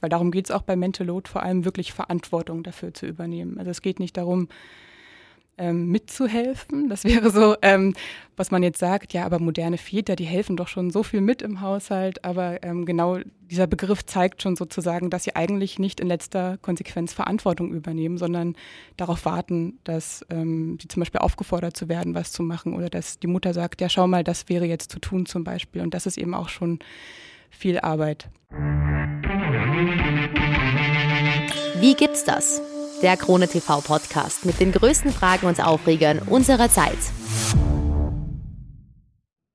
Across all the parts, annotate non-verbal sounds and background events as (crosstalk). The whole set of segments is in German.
Weil darum geht es auch bei Mental Load vor allem wirklich Verantwortung dafür zu übernehmen. Also es geht nicht darum, ähm, mitzuhelfen. Das (laughs) wäre so, ähm, was man jetzt sagt, ja, aber moderne Väter, die helfen doch schon so viel mit im Haushalt. Aber ähm, genau dieser Begriff zeigt schon sozusagen, dass sie eigentlich nicht in letzter Konsequenz Verantwortung übernehmen, sondern darauf warten, dass ähm, sie zum Beispiel aufgefordert zu werden, was zu machen oder dass die Mutter sagt, ja, schau mal, das wäre jetzt zu tun zum Beispiel. Und das ist eben auch schon viel Arbeit. Wie gibt's das? der Krone TV Podcast mit den größten Fragen und Aufregern unserer Zeit.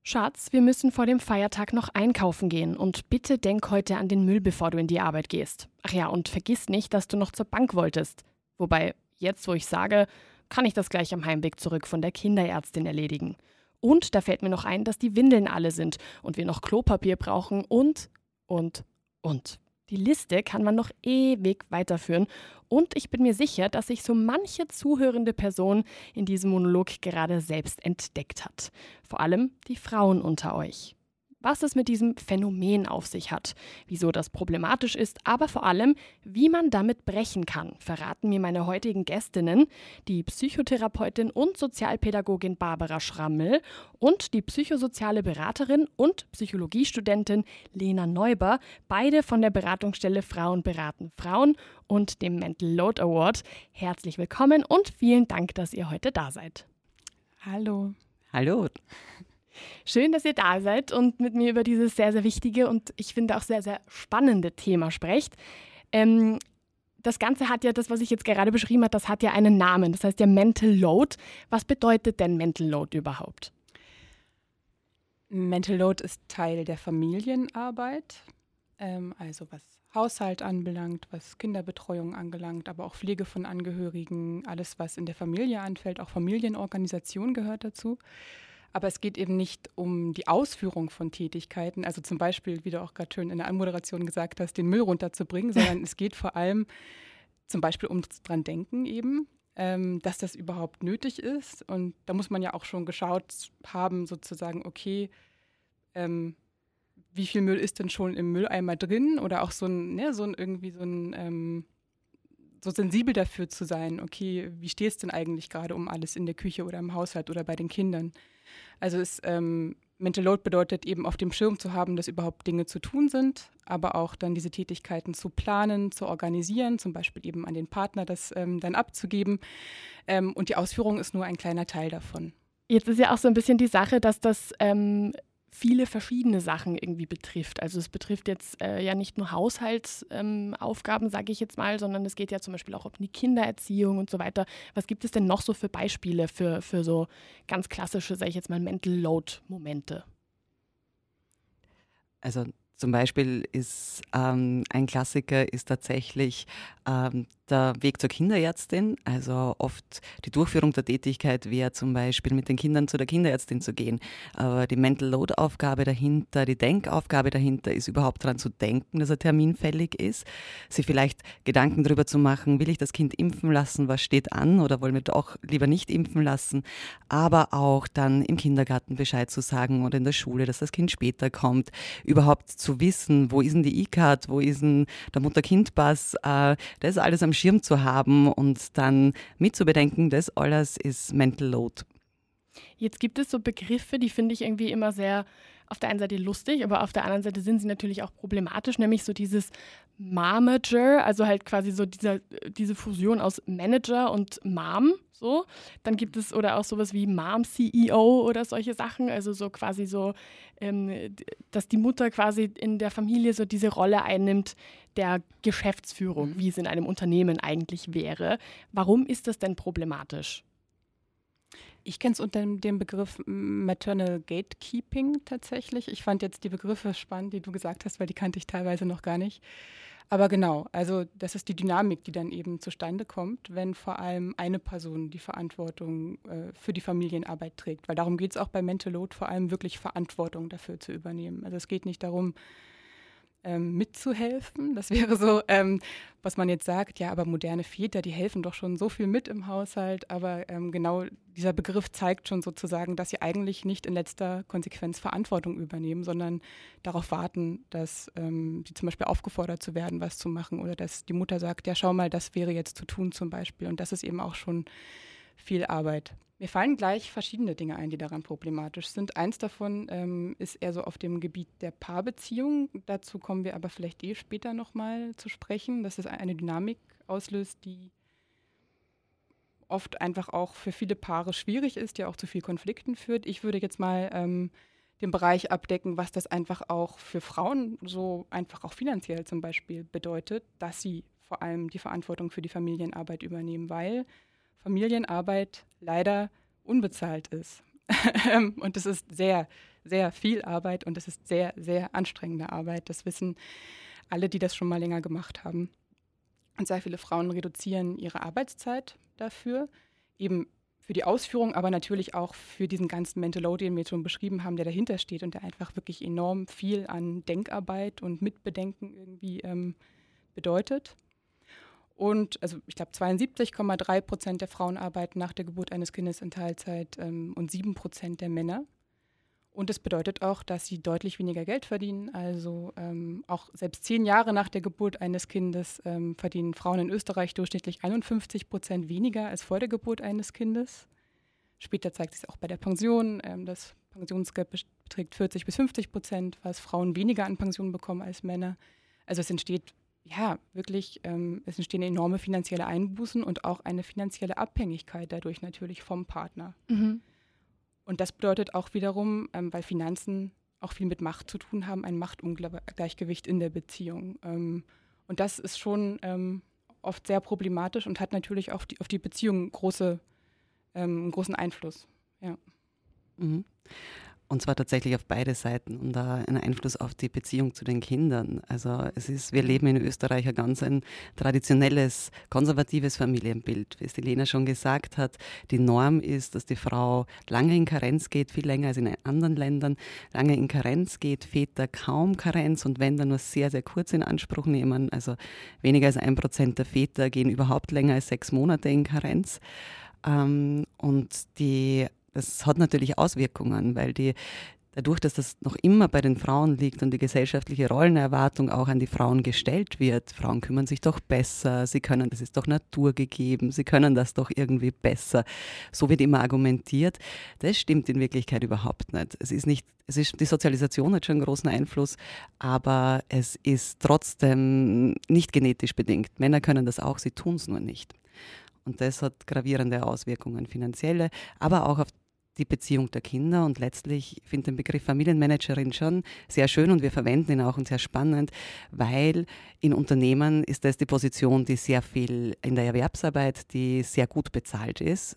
Schatz, wir müssen vor dem Feiertag noch einkaufen gehen und bitte denk heute an den Müll, bevor du in die Arbeit gehst. Ach ja, und vergiss nicht, dass du noch zur Bank wolltest. Wobei, jetzt wo ich sage, kann ich das gleich am Heimweg zurück von der Kinderärztin erledigen. Und da fällt mir noch ein, dass die Windeln alle sind und wir noch Klopapier brauchen und, und, und. Die Liste kann man noch ewig weiterführen und ich bin mir sicher, dass sich so manche zuhörende Person in diesem Monolog gerade selbst entdeckt hat. Vor allem die Frauen unter euch was es mit diesem Phänomen auf sich hat, wieso das problematisch ist, aber vor allem, wie man damit brechen kann, verraten mir meine heutigen Gästinnen, die Psychotherapeutin und Sozialpädagogin Barbara Schrammel und die psychosoziale Beraterin und Psychologiestudentin Lena Neuber, beide von der Beratungsstelle Frauen beraten Frauen und dem Mental Load Award. Herzlich willkommen und vielen Dank, dass ihr heute da seid. Hallo. Hallo. Schön, dass ihr da seid und mit mir über dieses sehr, sehr wichtige und ich finde auch sehr, sehr spannende Thema sprecht. Ähm, das Ganze hat ja, das, was ich jetzt gerade beschrieben habe, das hat ja einen Namen. Das heißt ja Mental Load. Was bedeutet denn Mental Load überhaupt? Mental Load ist Teil der Familienarbeit, ähm, also was Haushalt anbelangt, was Kinderbetreuung angelangt, aber auch Pflege von Angehörigen, alles, was in der Familie anfällt, auch Familienorganisation gehört dazu. Aber es geht eben nicht um die Ausführung von Tätigkeiten, also zum Beispiel, wie du auch gerade schön in der Anmoderation gesagt hast, den Müll runterzubringen, (laughs) sondern es geht vor allem zum Beispiel ums dran denken eben, ähm, dass das überhaupt nötig ist. Und da muss man ja auch schon geschaut haben, sozusagen, okay, ähm, wie viel Müll ist denn schon im Mülleimer drin? Oder auch so ein, ne, so ein irgendwie so ein ähm, so sensibel dafür zu sein, okay, wie steht es denn eigentlich gerade um alles in der Küche oder im Haushalt oder bei den Kindern? Also es, ähm, Mental Load bedeutet eben auf dem Schirm zu haben, dass überhaupt Dinge zu tun sind, aber auch dann diese Tätigkeiten zu planen, zu organisieren, zum Beispiel eben an den Partner das ähm, dann abzugeben. Ähm, und die Ausführung ist nur ein kleiner Teil davon. Jetzt ist ja auch so ein bisschen die Sache, dass das ähm, viele verschiedene Sachen irgendwie betrifft. Also es betrifft jetzt äh, ja nicht nur Haushaltsaufgaben, ähm, sage ich jetzt mal, sondern es geht ja zum Beispiel auch um die Kindererziehung und so weiter. Was gibt es denn noch so für Beispiele für, für so ganz klassische, sage ich jetzt mal, Mental Load-Momente? Also zum Beispiel ist ähm, ein Klassiker ist tatsächlich ähm, der Weg zur Kinderärztin. Also oft die Durchführung der Tätigkeit wäre zum Beispiel mit den Kindern zu der Kinderärztin zu gehen. Aber die Mental Load Aufgabe dahinter, die Denkaufgabe dahinter ist überhaupt daran zu denken, dass er terminfällig ist. Sie vielleicht Gedanken darüber zu machen, will ich das Kind impfen lassen, was steht an oder wollen wir doch lieber nicht impfen lassen. Aber auch dann im Kindergarten Bescheid zu sagen oder in der Schule, dass das Kind später kommt. Überhaupt zu wissen, wo ist denn die E-Card, wo ist denn der Mutter-Kind-Pass, äh, das alles am Schirm zu haben und dann mitzubedenken, das alles ist Mental Load. Jetzt gibt es so Begriffe, die finde ich irgendwie immer sehr auf der einen Seite lustig, aber auf der anderen Seite sind sie natürlich auch problematisch, nämlich so dieses Momager, also halt quasi so dieser, diese Fusion aus Manager und Mom, so. Dann gibt es oder auch sowas wie Mom-CEO oder solche Sachen, also so quasi so, ähm, dass die Mutter quasi in der Familie so diese Rolle einnimmt der Geschäftsführung, mhm. wie es in einem Unternehmen eigentlich wäre. Warum ist das denn problematisch? Ich kenne es unter dem Begriff Maternal Gatekeeping tatsächlich. Ich fand jetzt die Begriffe spannend, die du gesagt hast, weil die kannte ich teilweise noch gar nicht. Aber genau, also das ist die Dynamik, die dann eben zustande kommt, wenn vor allem eine Person die Verantwortung äh, für die Familienarbeit trägt. Weil darum geht es auch bei Mental Load, vor allem wirklich Verantwortung dafür zu übernehmen. Also es geht nicht darum, ähm, mitzuhelfen. Das wäre so, ähm, was man jetzt sagt, ja, aber moderne Väter, die helfen doch schon so viel mit im Haushalt. Aber ähm, genau dieser Begriff zeigt schon sozusagen, dass sie eigentlich nicht in letzter Konsequenz Verantwortung übernehmen, sondern darauf warten, dass ähm, sie zum Beispiel aufgefordert zu werden, was zu machen oder dass die Mutter sagt, ja, schau mal, das wäre jetzt zu tun zum Beispiel. Und das ist eben auch schon viel Arbeit. Mir fallen gleich verschiedene Dinge ein, die daran problematisch sind. Eins davon ähm, ist eher so auf dem Gebiet der Paarbeziehung. Dazu kommen wir aber vielleicht eh später nochmal zu sprechen, dass es eine Dynamik auslöst, die oft einfach auch für viele Paare schwierig ist, ja auch zu viel Konflikten führt. Ich würde jetzt mal ähm, den Bereich abdecken, was das einfach auch für Frauen so einfach auch finanziell zum Beispiel bedeutet, dass sie vor allem die Verantwortung für die Familienarbeit übernehmen, weil Familienarbeit leider unbezahlt ist. (laughs) und es ist sehr, sehr viel Arbeit und es ist sehr, sehr anstrengende Arbeit. Das wissen alle, die das schon mal länger gemacht haben. Und sehr viele Frauen reduzieren ihre Arbeitszeit dafür, eben für die Ausführung, aber natürlich auch für diesen ganzen Mental Load, den wir schon beschrieben haben, der dahinter steht und der einfach wirklich enorm viel an Denkarbeit und Mitbedenken irgendwie ähm, bedeutet. Und also ich glaube 72,3 Prozent der Frauen arbeiten nach der Geburt eines Kindes in Teilzeit ähm, und 7 Prozent der Männer. Und das bedeutet auch, dass sie deutlich weniger Geld verdienen. Also ähm, auch selbst zehn Jahre nach der Geburt eines Kindes ähm, verdienen Frauen in Österreich durchschnittlich 51 Prozent weniger als vor der Geburt eines Kindes. Später zeigt sich auch bei der Pension. Ähm, das Pensionsgeld beträgt 40 bis 50 Prozent, was Frauen weniger an Pension bekommen als Männer. Also es entsteht ja, wirklich, ähm, es entstehen enorme finanzielle Einbußen und auch eine finanzielle Abhängigkeit dadurch natürlich vom Partner. Mhm. Und das bedeutet auch wiederum, ähm, weil Finanzen auch viel mit Macht zu tun haben, ein Machtungleichgewicht in der Beziehung. Ähm, und das ist schon ähm, oft sehr problematisch und hat natürlich auch die, auf die Beziehung große, ähm, einen großen Einfluss. Ja. Mhm. Und zwar tatsächlich auf beide Seiten und da einen Einfluss auf die Beziehung zu den Kindern. Also es ist, wir leben in Österreich ein ganz ein traditionelles, konservatives Familienbild. Wie es die Lena schon gesagt hat, die Norm ist, dass die Frau lange in Karenz geht, viel länger als in anderen Ländern, lange in Karenz geht, Väter kaum Karenz und wenn dann nur sehr, sehr kurz in Anspruch nehmen. Also weniger als ein Prozent der Väter gehen überhaupt länger als sechs Monate in Karenz. Ähm, und die das hat natürlich Auswirkungen, weil die dadurch, dass das noch immer bei den Frauen liegt und die gesellschaftliche Rollenerwartung auch an die Frauen gestellt wird, Frauen kümmern sich doch besser, sie können, das ist doch naturgegeben, sie können das doch irgendwie besser. So wird immer argumentiert. Das stimmt in Wirklichkeit überhaupt nicht. Es ist nicht, es ist, die Sozialisation hat schon einen großen Einfluss, aber es ist trotzdem nicht genetisch bedingt. Männer können das auch, sie tun es nur nicht. Und das hat gravierende Auswirkungen, finanzielle, aber auch auf die Beziehung der Kinder und letztlich finde den Begriff Familienmanagerin schon sehr schön und wir verwenden ihn auch und sehr spannend, weil in Unternehmen ist das die Position, die sehr viel in der Erwerbsarbeit, die sehr gut bezahlt ist.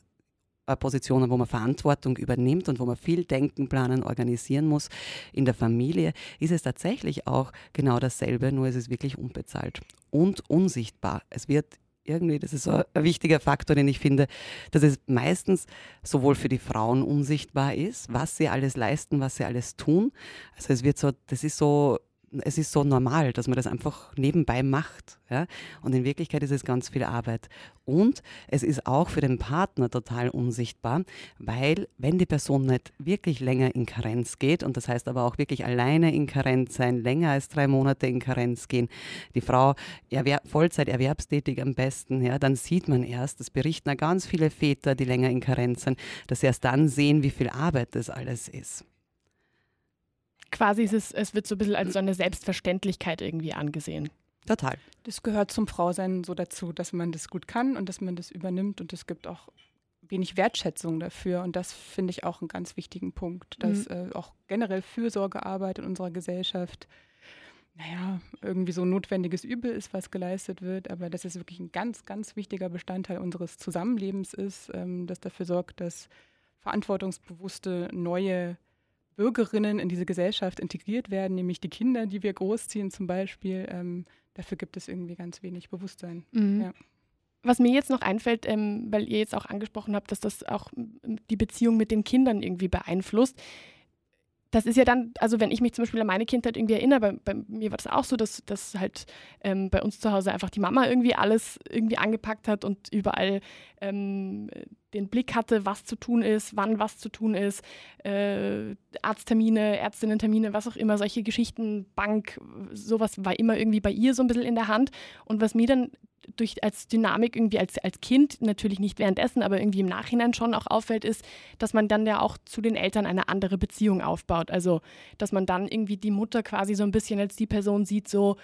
Positionen, wo man Verantwortung übernimmt und wo man viel denken, planen, organisieren muss. In der Familie ist es tatsächlich auch genau dasselbe, nur ist es wirklich unbezahlt und unsichtbar. Es wird irgendwie, das ist so ein wichtiger Faktor, den ich finde, dass es meistens sowohl für die Frauen unsichtbar ist, was sie alles leisten, was sie alles tun. Also es wird so, das ist so es ist so normal, dass man das einfach nebenbei macht. Ja? Und in Wirklichkeit ist es ganz viel Arbeit. Und es ist auch für den Partner total unsichtbar, weil wenn die Person nicht wirklich länger in Karenz geht, und das heißt aber auch wirklich alleine in Karenz sein, länger als drei Monate in Karenz gehen, die Frau erwer Vollzeit erwerbstätig am besten, ja, dann sieht man erst, das berichten ganz viele Väter, die länger in Karenz sind, dass sie erst dann sehen, wie viel Arbeit das alles ist quasi ist es, es wird so ein bisschen als so eine Selbstverständlichkeit irgendwie angesehen. Total. Das gehört zum Frausein so dazu, dass man das gut kann und dass man das übernimmt und es gibt auch wenig Wertschätzung dafür und das finde ich auch einen ganz wichtigen Punkt, dass mhm. äh, auch generell Fürsorgearbeit in unserer Gesellschaft naja, irgendwie so ein notwendiges Übel ist, was geleistet wird, aber dass es wirklich ein ganz, ganz wichtiger Bestandteil unseres Zusammenlebens ist, ähm, das dafür sorgt, dass verantwortungsbewusste neue Bürgerinnen in diese Gesellschaft integriert werden, nämlich die Kinder, die wir großziehen zum Beispiel. Ähm, dafür gibt es irgendwie ganz wenig Bewusstsein. Mhm. Ja. Was mir jetzt noch einfällt, ähm, weil ihr jetzt auch angesprochen habt, dass das auch die Beziehung mit den Kindern irgendwie beeinflusst. Das ist ja dann, also wenn ich mich zum Beispiel an meine Kindheit irgendwie erinnere, bei, bei mir war das auch so, dass, dass halt ähm, bei uns zu Hause einfach die Mama irgendwie alles irgendwie angepackt hat und überall ähm, den Blick hatte, was zu tun ist, wann was zu tun ist, äh, Arzttermine, Ärztinnentermine, was auch immer, solche Geschichten, Bank, sowas war immer irgendwie bei ihr so ein bisschen in der Hand. Und was mir dann durch als Dynamik irgendwie als, als Kind, natürlich nicht währenddessen, aber irgendwie im Nachhinein schon auch auffällt, ist, dass man dann ja auch zu den Eltern eine andere Beziehung aufbaut. Also, dass man dann irgendwie die Mutter quasi so ein bisschen als die Person sieht, so,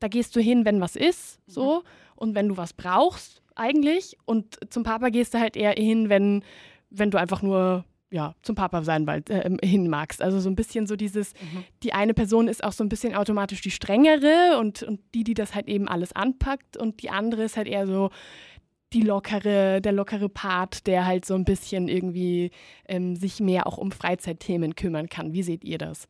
da gehst du hin, wenn was ist, so, mhm. und wenn du was brauchst, eigentlich. Und zum Papa gehst du halt eher hin, wenn, wenn du einfach nur ja, zum Papa sein weil, äh, hin magst. Also so ein bisschen so dieses, mhm. die eine Person ist auch so ein bisschen automatisch die strengere und, und die, die das halt eben alles anpackt und die andere ist halt eher so die lockere, der lockere Part, der halt so ein bisschen irgendwie ähm, sich mehr auch um Freizeitthemen kümmern kann. Wie seht ihr das?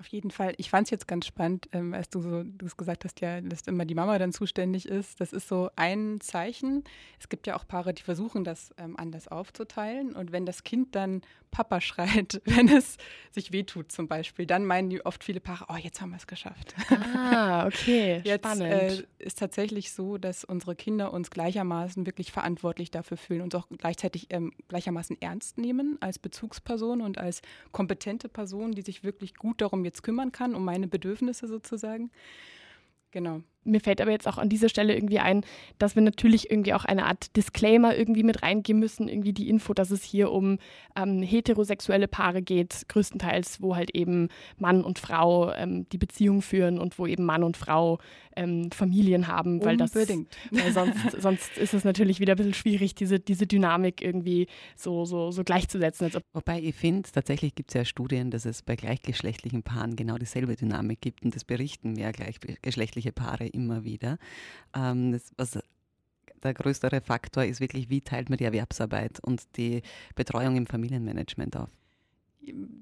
Auf jeden Fall. Ich fand es jetzt ganz spannend, ähm, als du so du gesagt hast, ja, dass immer die Mama dann zuständig ist. Das ist so ein Zeichen. Es gibt ja auch Paare, die versuchen, das ähm, anders aufzuteilen. Und wenn das Kind dann Papa (laughs) schreit, wenn es sich wehtut zum Beispiel, dann meinen die oft viele Paare, oh, jetzt haben wir es geschafft. Ah, okay. (laughs) jetzt äh, ist tatsächlich so, dass unsere Kinder uns gleichermaßen wirklich verantwortlich dafür fühlen und auch gleichzeitig ähm, gleichermaßen ernst nehmen als Bezugsperson und als kompetente Person, die sich wirklich gut darum jetzt kümmern kann, um meine Bedürfnisse sozusagen. Genau. Mir fällt aber jetzt auch an dieser Stelle irgendwie ein, dass wir natürlich irgendwie auch eine Art Disclaimer irgendwie mit reingehen müssen, irgendwie die Info, dass es hier um ähm, heterosexuelle Paare geht, größtenteils, wo halt eben Mann und Frau ähm, die Beziehung führen und wo eben Mann und Frau ähm, Familien haben, weil Unbedingt. das weil sonst, (laughs) sonst ist es natürlich wieder ein bisschen schwierig, diese, diese Dynamik irgendwie so, so, so gleichzusetzen. Wobei ich finde, tatsächlich gibt es ja Studien, dass es bei gleichgeschlechtlichen Paaren genau dieselbe Dynamik gibt und das berichten mehr gleichgeschlechtliche Paare immer wieder. Ähm, das, was der größere Faktor ist wirklich, wie teilt man die Erwerbsarbeit und die Betreuung im Familienmanagement auf?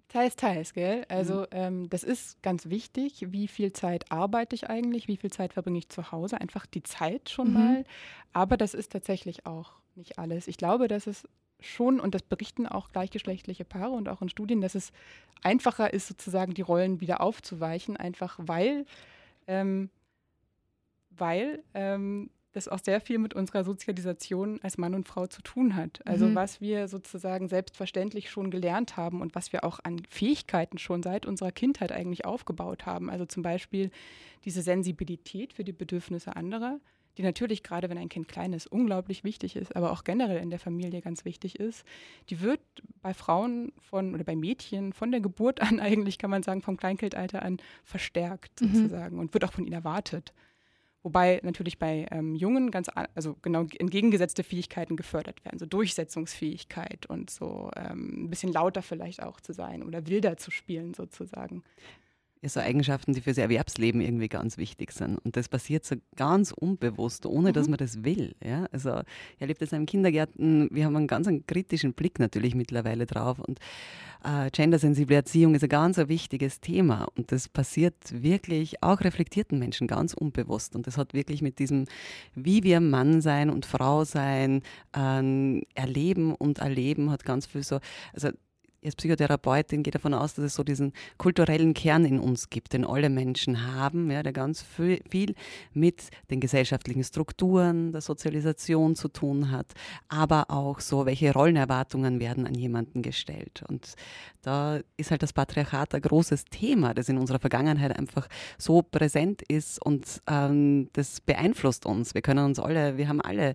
Teils, teils, gell? Also mhm. ähm, das ist ganz wichtig. Wie viel Zeit arbeite ich eigentlich? Wie viel Zeit verbringe ich zu Hause? Einfach die Zeit schon mhm. mal. Aber das ist tatsächlich auch nicht alles. Ich glaube, dass es schon, und das berichten auch gleichgeschlechtliche Paare und auch in Studien, dass es einfacher ist, sozusagen die Rollen wieder aufzuweichen, einfach weil ähm, weil ähm, das auch sehr viel mit unserer Sozialisation als Mann und Frau zu tun hat. Also mhm. was wir sozusagen selbstverständlich schon gelernt haben und was wir auch an Fähigkeiten schon seit unserer Kindheit eigentlich aufgebaut haben. Also zum Beispiel diese Sensibilität für die Bedürfnisse anderer, die natürlich gerade, wenn ein Kind klein ist, unglaublich wichtig ist, aber auch generell in der Familie ganz wichtig ist, die wird bei Frauen von oder bei Mädchen von der Geburt an (laughs) eigentlich, kann man sagen, vom Kleinkindalter an verstärkt mhm. sozusagen und wird auch von ihnen erwartet. Wobei natürlich bei ähm, Jungen ganz, also genau entgegengesetzte Fähigkeiten gefördert werden, so Durchsetzungsfähigkeit und so ähm, ein bisschen lauter vielleicht auch zu sein oder wilder zu spielen sozusagen ja, so Eigenschaften, die fürs Erwerbsleben irgendwie ganz wichtig sind. Und das passiert so ganz unbewusst, ohne mhm. dass man das will. Ja? Also ich erlebe das im Kindergärten, wir haben einen ganz einen kritischen Blick natürlich mittlerweile drauf. Und äh, gendersensible Erziehung ist ein ganz ein wichtiges Thema. Und das passiert wirklich auch reflektierten Menschen ganz unbewusst. Und das hat wirklich mit diesem, wie wir Mann sein und Frau sein, äh, erleben und erleben, hat ganz viel so, also als Psychotherapeutin gehe davon aus, dass es so diesen kulturellen Kern in uns gibt, den alle Menschen haben, ja, der ganz viel mit den gesellschaftlichen Strukturen, der Sozialisation zu tun hat, aber auch so, welche Rollenerwartungen werden an jemanden gestellt. Und da ist halt das Patriarchat ein großes Thema, das in unserer Vergangenheit einfach so präsent ist und ähm, das beeinflusst uns. Wir können uns alle, wir haben alle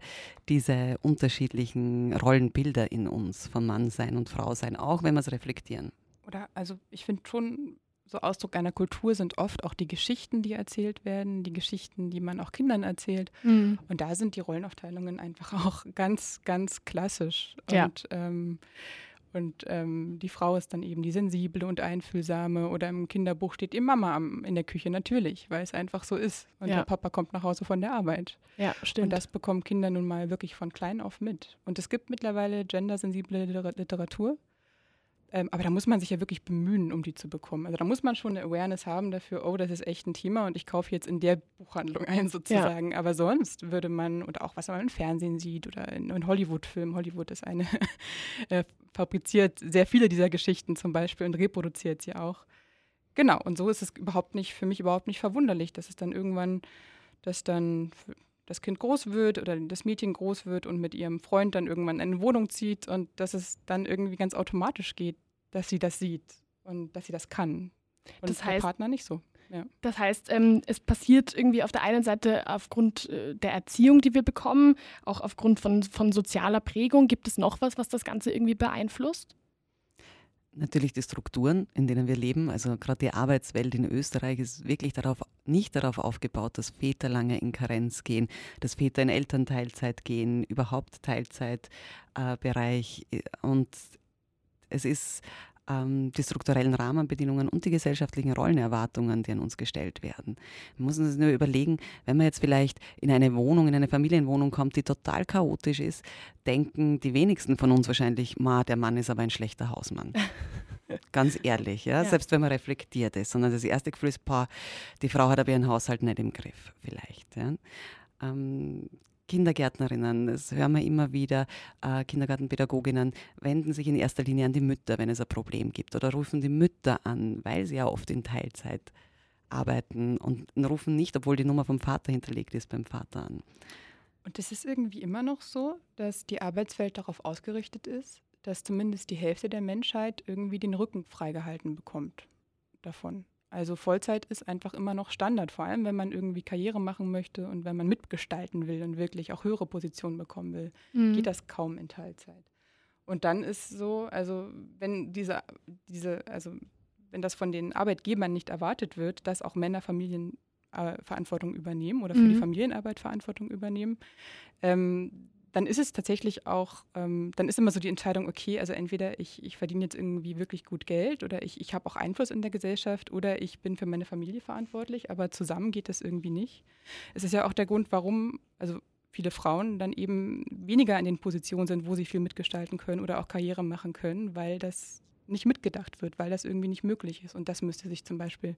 diese unterschiedlichen Rollenbilder in uns von Mannsein und Frausein, auch wenn wir es reflektieren. Oder also ich finde schon, so Ausdruck einer Kultur sind oft auch die Geschichten, die erzählt werden, die Geschichten, die man auch Kindern erzählt. Mhm. Und da sind die Rollenaufteilungen einfach (laughs) auch ganz, ganz klassisch. Ja. Und ähm, und ähm, die Frau ist dann eben die sensible und einfühlsame. Oder im Kinderbuch steht ihr Mama am, in der Küche, natürlich, weil es einfach so ist. Und ja. der Papa kommt nach Hause von der Arbeit. Ja, stimmt. Und das bekommen Kinder nun mal wirklich von klein auf mit. Und es gibt mittlerweile gendersensible Literatur. Ähm, aber da muss man sich ja wirklich bemühen, um die zu bekommen. Also da muss man schon eine Awareness haben dafür, oh, das ist echt ein Thema und ich kaufe jetzt in der Buchhandlung (laughs) ein sozusagen. Ja. Aber sonst würde man, und auch was man im Fernsehen sieht oder in, in Hollywood-Filmen, Hollywood ist eine, (laughs) äh, fabriziert sehr viele dieser Geschichten zum Beispiel und reproduziert sie auch. Genau, und so ist es überhaupt nicht, für mich überhaupt nicht verwunderlich, dass es dann irgendwann, dass dann das Kind groß wird oder das Mädchen groß wird und mit ihrem Freund dann irgendwann in eine Wohnung zieht und dass es dann irgendwie ganz automatisch geht, dass sie das sieht und dass sie das kann. Und das heißt, der Partner nicht so. Ja. Das heißt, ähm, es passiert irgendwie auf der einen Seite aufgrund äh, der Erziehung, die wir bekommen, auch aufgrund von, von sozialer Prägung. Gibt es noch was, was das Ganze irgendwie beeinflusst? Natürlich die Strukturen, in denen wir leben. Also gerade die Arbeitswelt in Österreich ist wirklich darauf, nicht darauf aufgebaut, dass Väter lange in Karenz gehen, dass Väter in Elternteilzeit gehen, überhaupt Teilzeitbereich. Äh, und es ist ähm, die strukturellen Rahmenbedingungen und die gesellschaftlichen Rollenerwartungen, die an uns gestellt werden. Wir müssen uns nur überlegen, wenn man jetzt vielleicht in eine Wohnung, in eine Familienwohnung kommt, die total chaotisch ist, denken die wenigsten von uns wahrscheinlich, ma, der Mann ist aber ein schlechter Hausmann. (laughs) Ganz ehrlich, ja? ja? selbst wenn man reflektiert ist, sondern das erste Gefühl ist, boah, die Frau hat aber ihren Haushalt nicht im Griff, vielleicht. Ja? Kindergärtnerinnen, das hören wir immer wieder, äh, Kindergartenpädagoginnen wenden sich in erster Linie an die Mütter, wenn es ein Problem gibt oder rufen die Mütter an, weil sie ja oft in Teilzeit arbeiten und rufen nicht, obwohl die Nummer vom Vater hinterlegt ist, beim Vater an. Und es ist irgendwie immer noch so, dass die Arbeitswelt darauf ausgerichtet ist, dass zumindest die Hälfte der Menschheit irgendwie den Rücken freigehalten bekommt davon. Also Vollzeit ist einfach immer noch Standard, vor allem wenn man irgendwie Karriere machen möchte und wenn man mitgestalten will und wirklich auch höhere Positionen bekommen will, mhm. geht das kaum in Teilzeit. Und dann ist so, also wenn diese, diese, also wenn das von den Arbeitgebern nicht erwartet wird, dass auch Männer Familienverantwortung äh, übernehmen oder für mhm. die Familienarbeit Verantwortung übernehmen, ähm, dann ist es tatsächlich auch, ähm, dann ist immer so die Entscheidung, okay, also entweder ich, ich verdiene jetzt irgendwie wirklich gut Geld oder ich, ich habe auch Einfluss in der Gesellschaft oder ich bin für meine Familie verantwortlich, aber zusammen geht das irgendwie nicht. Es ist ja auch der Grund, warum, also viele Frauen dann eben weniger in den Positionen sind, wo sie viel mitgestalten können oder auch Karriere machen können, weil das nicht mitgedacht wird, weil das irgendwie nicht möglich ist. Und das müsste sich zum Beispiel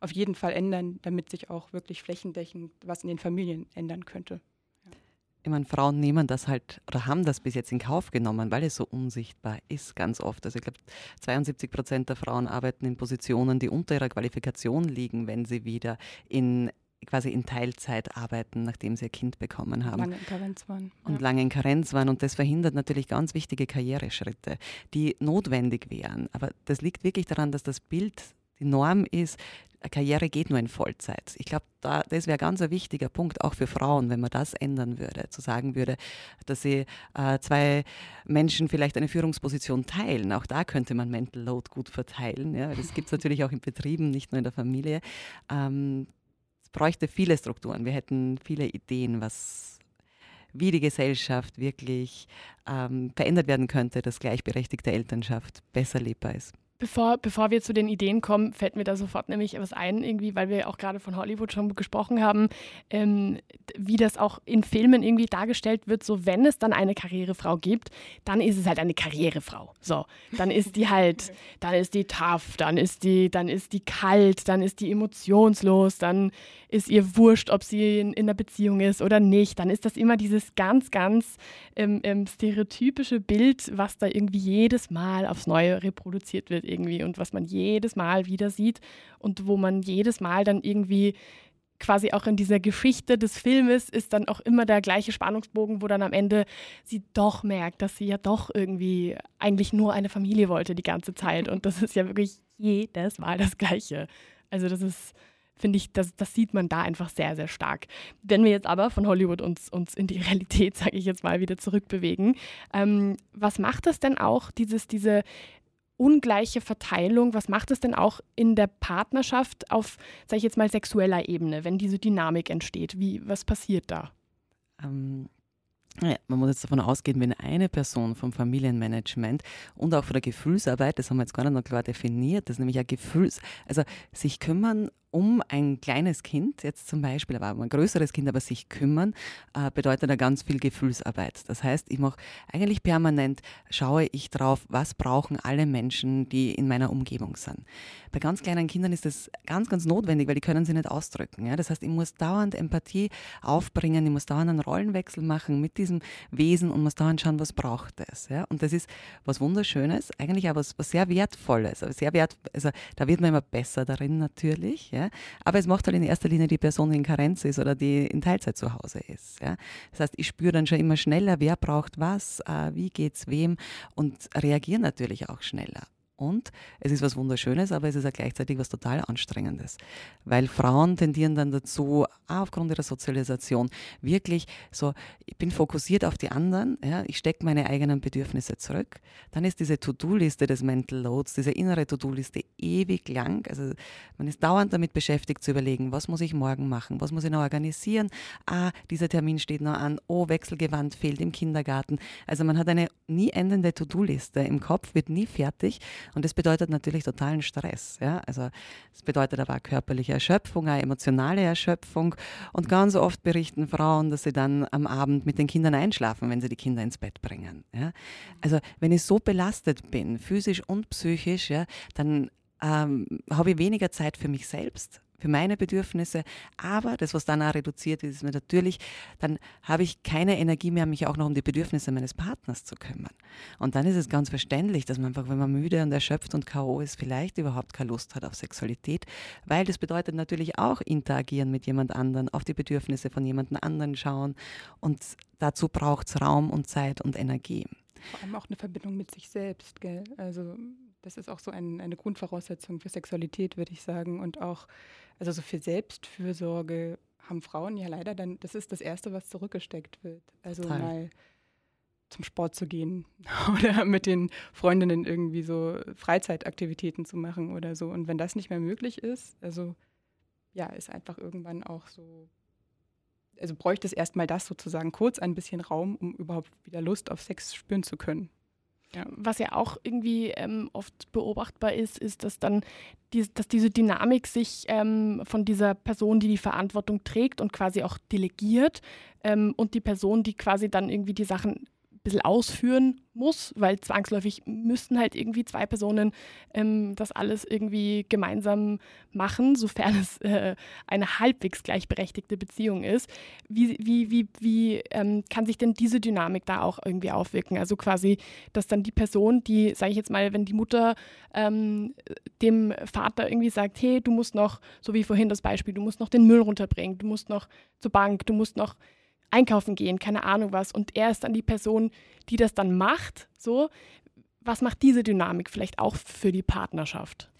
auf jeden Fall ändern, damit sich auch wirklich flächendeckend was in den Familien ändern könnte ich meine, Frauen nehmen das halt oder haben das bis jetzt in Kauf genommen, weil es so unsichtbar ist, ganz oft. Also ich glaube, 72 Prozent der Frauen arbeiten in Positionen, die unter ihrer Qualifikation liegen, wenn sie wieder in quasi in Teilzeit arbeiten, nachdem sie ihr Kind bekommen haben. Lange in Karenz waren. Und ja. lange in Karenz waren. Und das verhindert natürlich ganz wichtige Karriereschritte, die notwendig wären. Aber das liegt wirklich daran, dass das Bild die Norm ist, Karriere geht nur in Vollzeit. Ich glaube, da, das wäre ganz ein wichtiger Punkt, auch für Frauen, wenn man das ändern würde, zu sagen würde, dass sie äh, zwei Menschen vielleicht eine Führungsposition teilen. Auch da könnte man Mental Load gut verteilen. Ja. Das gibt es natürlich auch in Betrieben, nicht nur in der Familie. Ähm, es bräuchte viele Strukturen. Wir hätten viele Ideen, was wie die Gesellschaft wirklich ähm, verändert werden könnte, dass gleichberechtigte Elternschaft besser lebbar ist. Bevor, bevor wir zu den Ideen kommen, fällt mir da sofort nämlich etwas ein, irgendwie, weil wir auch gerade von Hollywood schon gesprochen haben, ähm, wie das auch in Filmen irgendwie dargestellt wird, so wenn es dann eine Karrierefrau gibt, dann ist es halt eine Karrierefrau. So, dann ist die halt, (laughs) dann ist die tough, dann ist die, dann ist die kalt, dann ist die emotionslos, dann ist ihr wurscht, ob sie in, in einer Beziehung ist oder nicht. Dann ist das immer dieses ganz, ganz ähm, ähm, stereotypische Bild, was da irgendwie jedes Mal aufs Neue reproduziert wird irgendwie und was man jedes Mal wieder sieht und wo man jedes Mal dann irgendwie quasi auch in dieser Geschichte des Filmes ist dann auch immer der gleiche Spannungsbogen, wo dann am Ende sie doch merkt, dass sie ja doch irgendwie eigentlich nur eine Familie wollte die ganze Zeit. Und das ist ja wirklich jedes Mal das Gleiche. Also das ist finde ich, das, das sieht man da einfach sehr, sehr stark. Wenn wir jetzt aber von Hollywood uns, uns in die (laughs) Realität, sage ich jetzt mal, wieder zurückbewegen, ähm, was macht das denn auch, dieses, diese ungleiche Verteilung, was macht es denn auch in der Partnerschaft auf, sage ich jetzt mal, sexueller Ebene, wenn diese Dynamik entsteht? Wie, was passiert da? Ähm, ja, man muss jetzt davon ausgehen, wenn eine Person vom Familienmanagement und auch von der Gefühlsarbeit, das haben wir jetzt gar nicht noch klar definiert, das ist nämlich ein Gefühls, also sich kümmern um ein kleines Kind, jetzt zum Beispiel, aber ein größeres Kind, aber sich kümmern, äh, bedeutet da ganz viel Gefühlsarbeit. Das heißt, ich mache eigentlich permanent, schaue ich drauf, was brauchen alle Menschen, die in meiner Umgebung sind. Bei ganz kleinen Kindern ist das ganz, ganz notwendig, weil die können sie nicht ausdrücken. Das heißt, ich muss dauernd Empathie aufbringen, ich muss dauernd einen Rollenwechsel machen mit diesem Wesen und muss dauernd schauen, was braucht es. Und das ist was Wunderschönes, eigentlich auch was, was sehr Wertvolles. Sehr wert, also da wird man immer besser darin natürlich. Ja? Aber es macht halt in erster Linie die Person, die in Karenz ist oder die in Teilzeit zu Hause ist. Ja? Das heißt, ich spüre dann schon immer schneller, wer braucht was, äh, wie geht es wem und reagiere natürlich auch schneller. Und es ist was Wunderschönes, aber es ist auch gleichzeitig was total Anstrengendes. Weil Frauen tendieren dann dazu, aufgrund ihrer Sozialisation, wirklich so, ich bin fokussiert auf die anderen, ja, ich stecke meine eigenen Bedürfnisse zurück. Dann ist diese To-Do-Liste des Mental Loads, diese innere To-Do-Liste ewig lang. Also man ist dauernd damit beschäftigt zu überlegen, was muss ich morgen machen, was muss ich noch organisieren. Ah, dieser Termin steht noch an, oh, Wechselgewand fehlt im Kindergarten. Also man hat eine nie endende To-Do-Liste im Kopf, wird nie fertig und das bedeutet natürlich totalen Stress. Ja? Also es bedeutet aber auch körperliche Erschöpfung, auch emotionale Erschöpfung. Und ganz oft berichten Frauen, dass sie dann am Abend mit den Kindern einschlafen, wenn sie die Kinder ins Bett bringen. Ja? Also wenn ich so belastet bin, physisch und psychisch, ja, dann ähm, habe ich weniger Zeit für mich selbst für meine Bedürfnisse. Aber das, was dann auch reduziert ist, ist mir natürlich, dann habe ich keine Energie mehr, mich auch noch um die Bedürfnisse meines Partners zu kümmern. Und dann ist es ganz verständlich, dass man einfach, wenn man müde und erschöpft und K.O. ist, vielleicht überhaupt keine Lust hat auf Sexualität, weil das bedeutet natürlich auch interagieren mit jemand anderen, auf die Bedürfnisse von jemand anderen schauen. Und dazu braucht es Raum und Zeit und Energie. Vor allem auch eine Verbindung mit sich selbst, gell? Also das ist auch so ein, eine Grundvoraussetzung für Sexualität, würde ich sagen. Und auch, also so für Selbstfürsorge haben Frauen ja leider dann, das ist das Erste, was zurückgesteckt wird. Also Total. mal zum Sport zu gehen (laughs) oder mit den Freundinnen irgendwie so Freizeitaktivitäten zu machen oder so. Und wenn das nicht mehr möglich ist, also ja, ist einfach irgendwann auch so, also bräuchte es erstmal das sozusagen kurz ein bisschen Raum, um überhaupt wieder Lust auf Sex spüren zu können. Ja, was ja auch irgendwie ähm, oft beobachtbar ist, ist, dass dann die, dass diese Dynamik sich ähm, von dieser Person, die die Verantwortung trägt und quasi auch delegiert ähm, und die Person, die quasi dann irgendwie die Sachen bisschen ausführen muss, weil zwangsläufig müssen halt irgendwie zwei Personen ähm, das alles irgendwie gemeinsam machen, sofern es äh, eine halbwegs gleichberechtigte Beziehung ist. Wie, wie, wie, wie ähm, kann sich denn diese Dynamik da auch irgendwie aufwirken? Also quasi, dass dann die Person, die, sage ich jetzt mal, wenn die Mutter ähm, dem Vater irgendwie sagt, hey, du musst noch, so wie vorhin das Beispiel, du musst noch den Müll runterbringen, du musst noch zur Bank, du musst noch einkaufen gehen, keine Ahnung was. Und er ist dann die Person, die das dann macht. So, was macht diese Dynamik vielleicht auch für die Partnerschaft?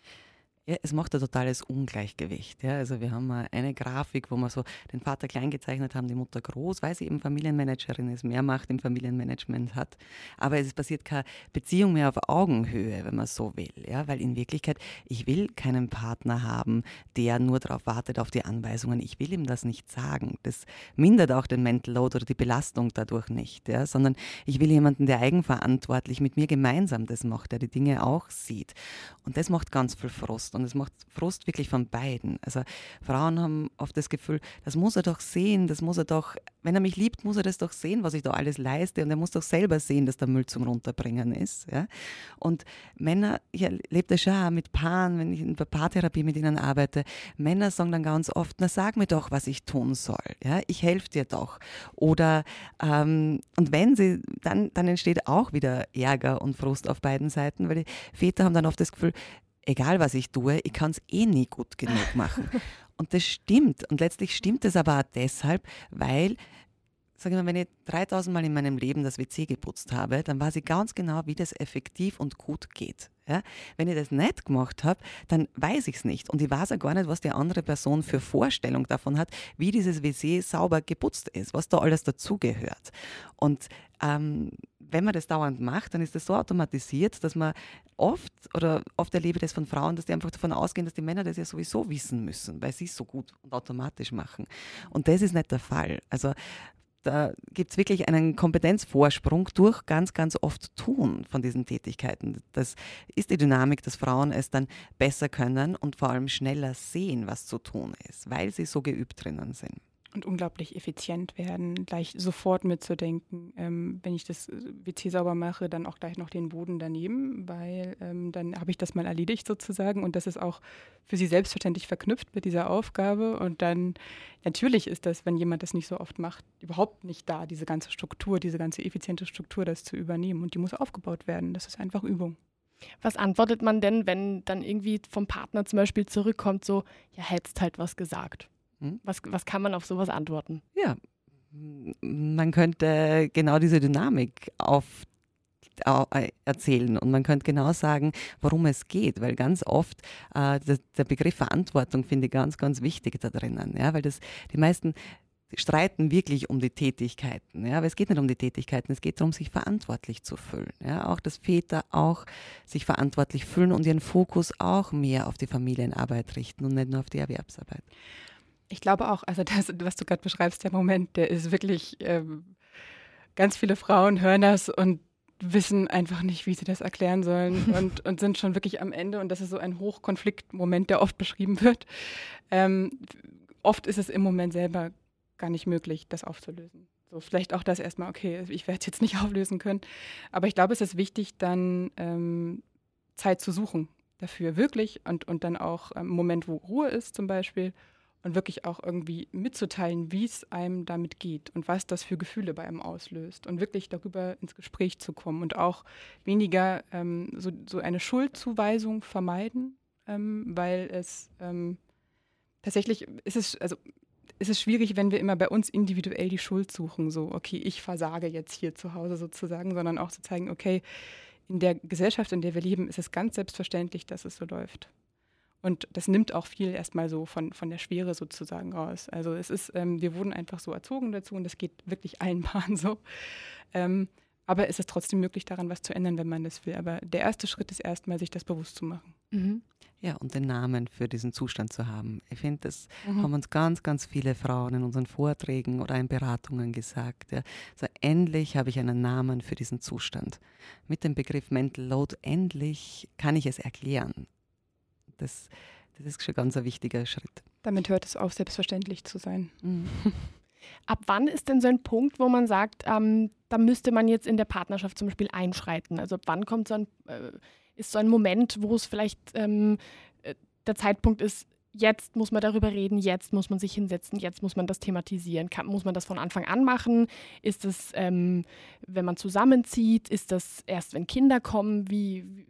Ja, es macht ein totales Ungleichgewicht. Ja. Also wir haben eine Grafik, wo wir so den Vater klein gezeichnet haben, die Mutter groß, weil sie eben Familienmanagerin ist, mehr Macht im Familienmanagement hat. Aber es passiert keine Beziehung mehr auf Augenhöhe, wenn man so will. Ja. Weil in Wirklichkeit, ich will keinen Partner haben, der nur darauf wartet, auf die Anweisungen. Ich will ihm das nicht sagen. Das mindert auch den Mental Load oder die Belastung dadurch nicht. Ja. Sondern ich will jemanden, der eigenverantwortlich mit mir gemeinsam das macht, der die Dinge auch sieht. Und das macht ganz viel Frust. Frust und es macht Frust wirklich von beiden. Also Frauen haben oft das Gefühl, das muss er doch sehen, das muss er doch, wenn er mich liebt, muss er das doch sehen, was ich da alles leiste und er muss doch selber sehen, dass der Müll zum Runterbringen ist. Ja? Und Männer, ich erlebe das schon mit Paaren, wenn ich in der Paartherapie mit ihnen arbeite, Männer sagen dann ganz oft, na sag mir doch, was ich tun soll. Ja? Ich helfe dir doch. Oder, ähm, und wenn sie, dann, dann entsteht auch wieder Ärger und Frust auf beiden Seiten, weil die Väter haben dann oft das Gefühl, egal was ich tue, ich kann es eh nie gut genug machen. (laughs) Und das stimmt. Und letztlich stimmt es aber auch deshalb, weil, sage mal, wenn ich 3000 Mal in meinem Leben das WC geputzt habe, dann weiß ich ganz genau, wie das effektiv und gut geht. Ja? Wenn ich das nicht gemacht habe, dann weiß ich es nicht. Und ich weiß ja gar nicht, was die andere Person für Vorstellung davon hat, wie dieses WC sauber geputzt ist, was da alles dazugehört. Und ähm, wenn man das dauernd macht, dann ist das so automatisiert, dass man oft, oder oft erlebe ich das von Frauen, dass die einfach davon ausgehen, dass die Männer das ja sowieso wissen müssen, weil sie es so gut und automatisch machen. Und das ist nicht der Fall. Also da gibt es wirklich einen Kompetenzvorsprung durch ganz, ganz oft Tun von diesen Tätigkeiten. Das ist die Dynamik, dass Frauen es dann besser können und vor allem schneller sehen, was zu tun ist, weil sie so geübt drinnen sind und unglaublich effizient werden, gleich sofort mitzudenken, ähm, wenn ich das äh, WC sauber mache, dann auch gleich noch den Boden daneben, weil ähm, dann habe ich das mal erledigt sozusagen und das ist auch für sie selbstverständlich verknüpft mit dieser Aufgabe und dann natürlich ist das, wenn jemand das nicht so oft macht, überhaupt nicht da, diese ganze Struktur, diese ganze effiziente Struktur, das zu übernehmen und die muss aufgebaut werden. Das ist einfach Übung. Was antwortet man denn, wenn dann irgendwie vom Partner zum Beispiel zurückkommt, so, ja, hättest halt was gesagt? Hm? Was, was kann man auf sowas antworten? Ja, man könnte genau diese Dynamik auf äh, erzählen und man könnte genau sagen, worum es geht, weil ganz oft äh, der, der, Begriff Verantwortung finde ich ganz, ganz wichtig da drinnen, ja, weil das die meisten streiten wirklich um die Tätigkeiten, ja, aber es geht nicht um die Tätigkeiten, es geht darum, sich verantwortlich zu fühlen, ja, auch dass Väter auch sich verantwortlich fühlen und ihren Fokus auch mehr auf die Familienarbeit richten und nicht nur auf die Erwerbsarbeit. Ich glaube auch, also das, was du gerade beschreibst, der Moment, der ist wirklich, ähm, ganz viele Frauen hören das und wissen einfach nicht, wie sie das erklären sollen (laughs) und, und sind schon wirklich am Ende. Und das ist so ein Hochkonfliktmoment, der oft beschrieben wird. Ähm, oft ist es im Moment selber gar nicht möglich, das aufzulösen. So, vielleicht auch das erstmal, okay, ich werde es jetzt nicht (laughs) auflösen können. Aber ich glaube, es ist wichtig, dann ähm, Zeit zu suchen dafür, wirklich. Und, und dann auch einen ähm, Moment, wo Ruhe ist zum Beispiel und wirklich auch irgendwie mitzuteilen, wie es einem damit geht und was das für Gefühle bei einem auslöst und wirklich darüber ins Gespräch zu kommen und auch weniger ähm, so, so, eine Schuldzuweisung vermeiden, ähm, weil es ähm, tatsächlich ist es, also ist es schwierig, wenn wir immer bei uns individuell die Schuld suchen, so, okay, ich versage jetzt hier zu Hause sozusagen, sondern auch zu zeigen, okay, in der Gesellschaft, in der wir leben, ist es ganz selbstverständlich, dass es so läuft. Und das nimmt auch viel erstmal so von, von der Schwere sozusagen raus. Also es ist, ähm, wir wurden einfach so erzogen dazu und das geht wirklich allen (laughs) Paaren so. Ähm, aber es ist trotzdem möglich, daran was zu ändern, wenn man das will. Aber der erste Schritt ist erstmal, sich das bewusst zu machen. Mhm. Ja, und den Namen für diesen Zustand zu haben. Ich finde, das mhm. haben uns ganz, ganz viele Frauen in unseren Vorträgen oder in Beratungen gesagt. Ja. Also endlich habe ich einen Namen für diesen Zustand. Mit dem Begriff Mental Load, endlich kann ich es erklären. Das, das ist schon ganz ein wichtiger Schritt. Damit hört es auf, selbstverständlich zu sein. Mhm. (laughs) Ab wann ist denn so ein Punkt, wo man sagt, ähm, da müsste man jetzt in der Partnerschaft zum Beispiel einschreiten? Also ab wann kommt so ein, äh, ist so ein Moment, wo es vielleicht ähm, äh, der Zeitpunkt ist, jetzt muss man darüber reden, jetzt muss man sich hinsetzen, jetzt muss man das thematisieren. Kann, muss man das von Anfang an machen? Ist das, ähm, wenn man zusammenzieht? Ist das erst, wenn Kinder kommen? Wie,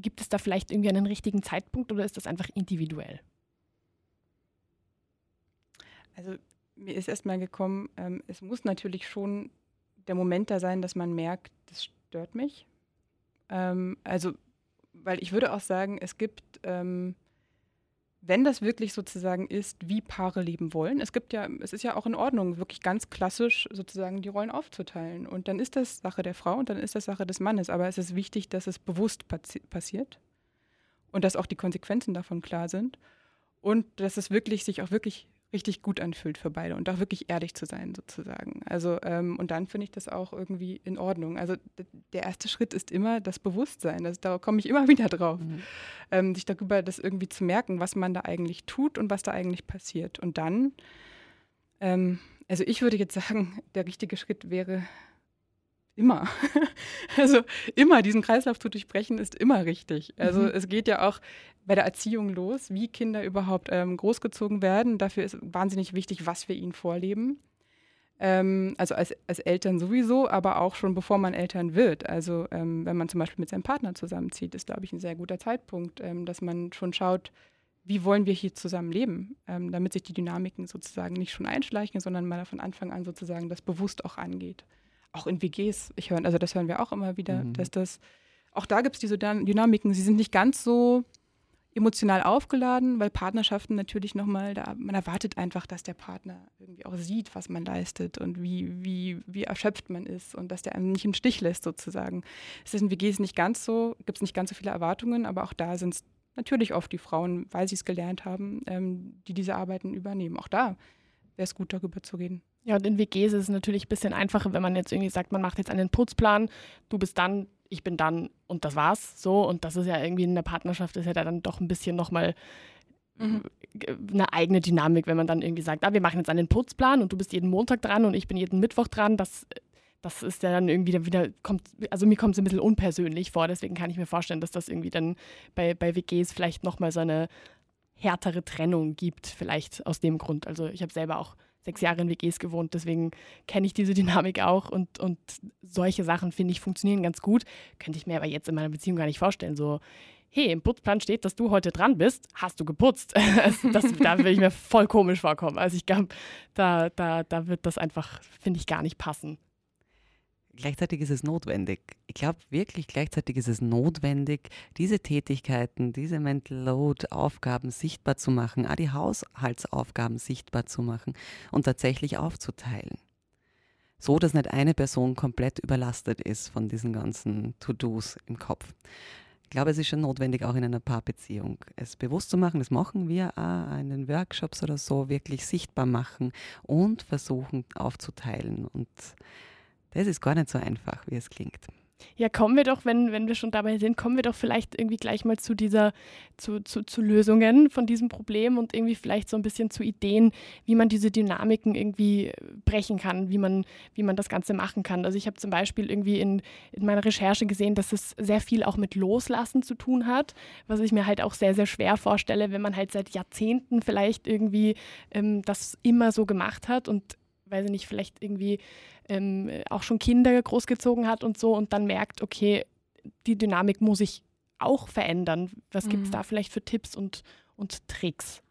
gibt es da vielleicht irgendwie einen richtigen Zeitpunkt oder ist das einfach individuell? Also mir ist erstmal gekommen, ähm, es muss natürlich schon der Moment da sein, dass man merkt, das stört mich. Ähm, also, weil ich würde auch sagen, es gibt ähm, wenn das wirklich sozusagen ist, wie Paare leben wollen. Es gibt ja, es ist ja auch in Ordnung, wirklich ganz klassisch sozusagen die Rollen aufzuteilen. Und dann ist das Sache der Frau und dann ist das Sache des Mannes. Aber es ist wichtig, dass es bewusst passi passiert und dass auch die Konsequenzen davon klar sind und dass es wirklich sich auch wirklich richtig gut anfühlt für beide und auch wirklich ehrlich zu sein sozusagen. Also ähm, und dann finde ich das auch irgendwie in Ordnung. Also der erste Schritt ist immer das Bewusstsein. Das, da komme ich immer (laughs) wieder drauf, mhm. ähm, sich darüber das irgendwie zu merken, was man da eigentlich tut und was da eigentlich passiert. Und dann, ähm, also ich würde jetzt (laughs) sagen, der richtige Schritt wäre immer. (laughs) also immer diesen Kreislauf zu durchbrechen ist immer richtig. Also mhm. es geht ja auch bei der Erziehung los, wie Kinder überhaupt ähm, großgezogen werden. Dafür ist wahnsinnig wichtig, was wir ihnen vorleben. Ähm, also als, als Eltern sowieso, aber auch schon bevor man Eltern wird. Also ähm, wenn man zum Beispiel mit seinem Partner zusammenzieht, ist, glaube ich, ein sehr guter Zeitpunkt, ähm, dass man schon schaut, wie wollen wir hier zusammen leben, ähm, damit sich die Dynamiken sozusagen nicht schon einschleichen, sondern mal von Anfang an sozusagen das bewusst auch angeht auch in WGs, ich höre, also das hören wir auch immer wieder, mhm. dass das, auch da gibt es diese Dynamiken, sie sind nicht ganz so emotional aufgeladen, weil Partnerschaften natürlich nochmal, da, man erwartet einfach, dass der Partner irgendwie auch sieht, was man leistet und wie, wie, wie erschöpft man ist und dass der einen nicht im Stich lässt sozusagen. Es ist in WGs nicht ganz so, gibt es nicht ganz so viele Erwartungen, aber auch da sind es natürlich oft die Frauen, weil sie es gelernt haben, ähm, die diese Arbeiten übernehmen. Auch da wäre es gut, darüber zu reden. Ja, und in WGs ist es natürlich ein bisschen einfacher, wenn man jetzt irgendwie sagt, man macht jetzt einen Putzplan, du bist dann, ich bin dann und das war's so. Und das ist ja irgendwie in der Partnerschaft ist ja dann doch ein bisschen nochmal mhm. eine eigene Dynamik, wenn man dann irgendwie sagt, ah, wir machen jetzt einen Putzplan und du bist jeden Montag dran und ich bin jeden Mittwoch dran. Das, das ist ja dann irgendwie wieder, kommt, also mir kommt es ein bisschen unpersönlich vor, deswegen kann ich mir vorstellen, dass das irgendwie dann bei, bei WGs vielleicht nochmal so eine härtere Trennung gibt, vielleicht aus dem Grund. Also ich habe selber auch sechs Jahre in WGs gewohnt, deswegen kenne ich diese (laughs) Dynamik auch und, und solche Sachen, finde ich, funktionieren ganz gut. Könnte ich mir aber jetzt in meiner Beziehung gar nicht vorstellen. So, hey, im Putzplan steht, dass du heute dran bist, hast du geputzt. (laughs) das, da würde ich mir voll komisch vorkommen. Also ich glaube, da, da, da wird das einfach, finde ich, gar nicht passen. Gleichzeitig ist es notwendig. Ich glaube wirklich, gleichzeitig ist es notwendig, diese Tätigkeiten, diese Mental Load-Aufgaben sichtbar zu machen, auch die Haushaltsaufgaben sichtbar zu machen und tatsächlich aufzuteilen. So, dass nicht eine Person komplett überlastet ist von diesen ganzen To-Dos im Kopf. Ich glaube, es ist schon notwendig, auch in einer Paarbeziehung, es bewusst zu machen. Das machen wir auch in den Workshops oder so, wirklich sichtbar machen und versuchen aufzuteilen. Und das ist gar nicht so einfach, wie es klingt. Ja, kommen wir doch, wenn, wenn wir schon dabei sind, kommen wir doch vielleicht irgendwie gleich mal zu dieser, zu, zu, zu Lösungen von diesem Problem und irgendwie vielleicht so ein bisschen zu Ideen, wie man diese Dynamiken irgendwie brechen kann, wie man, wie man das Ganze machen kann. Also ich habe zum Beispiel irgendwie in, in meiner Recherche gesehen, dass es sehr viel auch mit Loslassen zu tun hat, was ich mir halt auch sehr, sehr schwer vorstelle, wenn man halt seit Jahrzehnten vielleicht irgendwie ähm, das immer so gemacht hat und weiß ich nicht, vielleicht irgendwie ähm, auch schon Kinder großgezogen hat und so und dann merkt, okay, die Dynamik muss ich auch verändern. Was mhm. gibt es da vielleicht für Tipps und, und Tricks?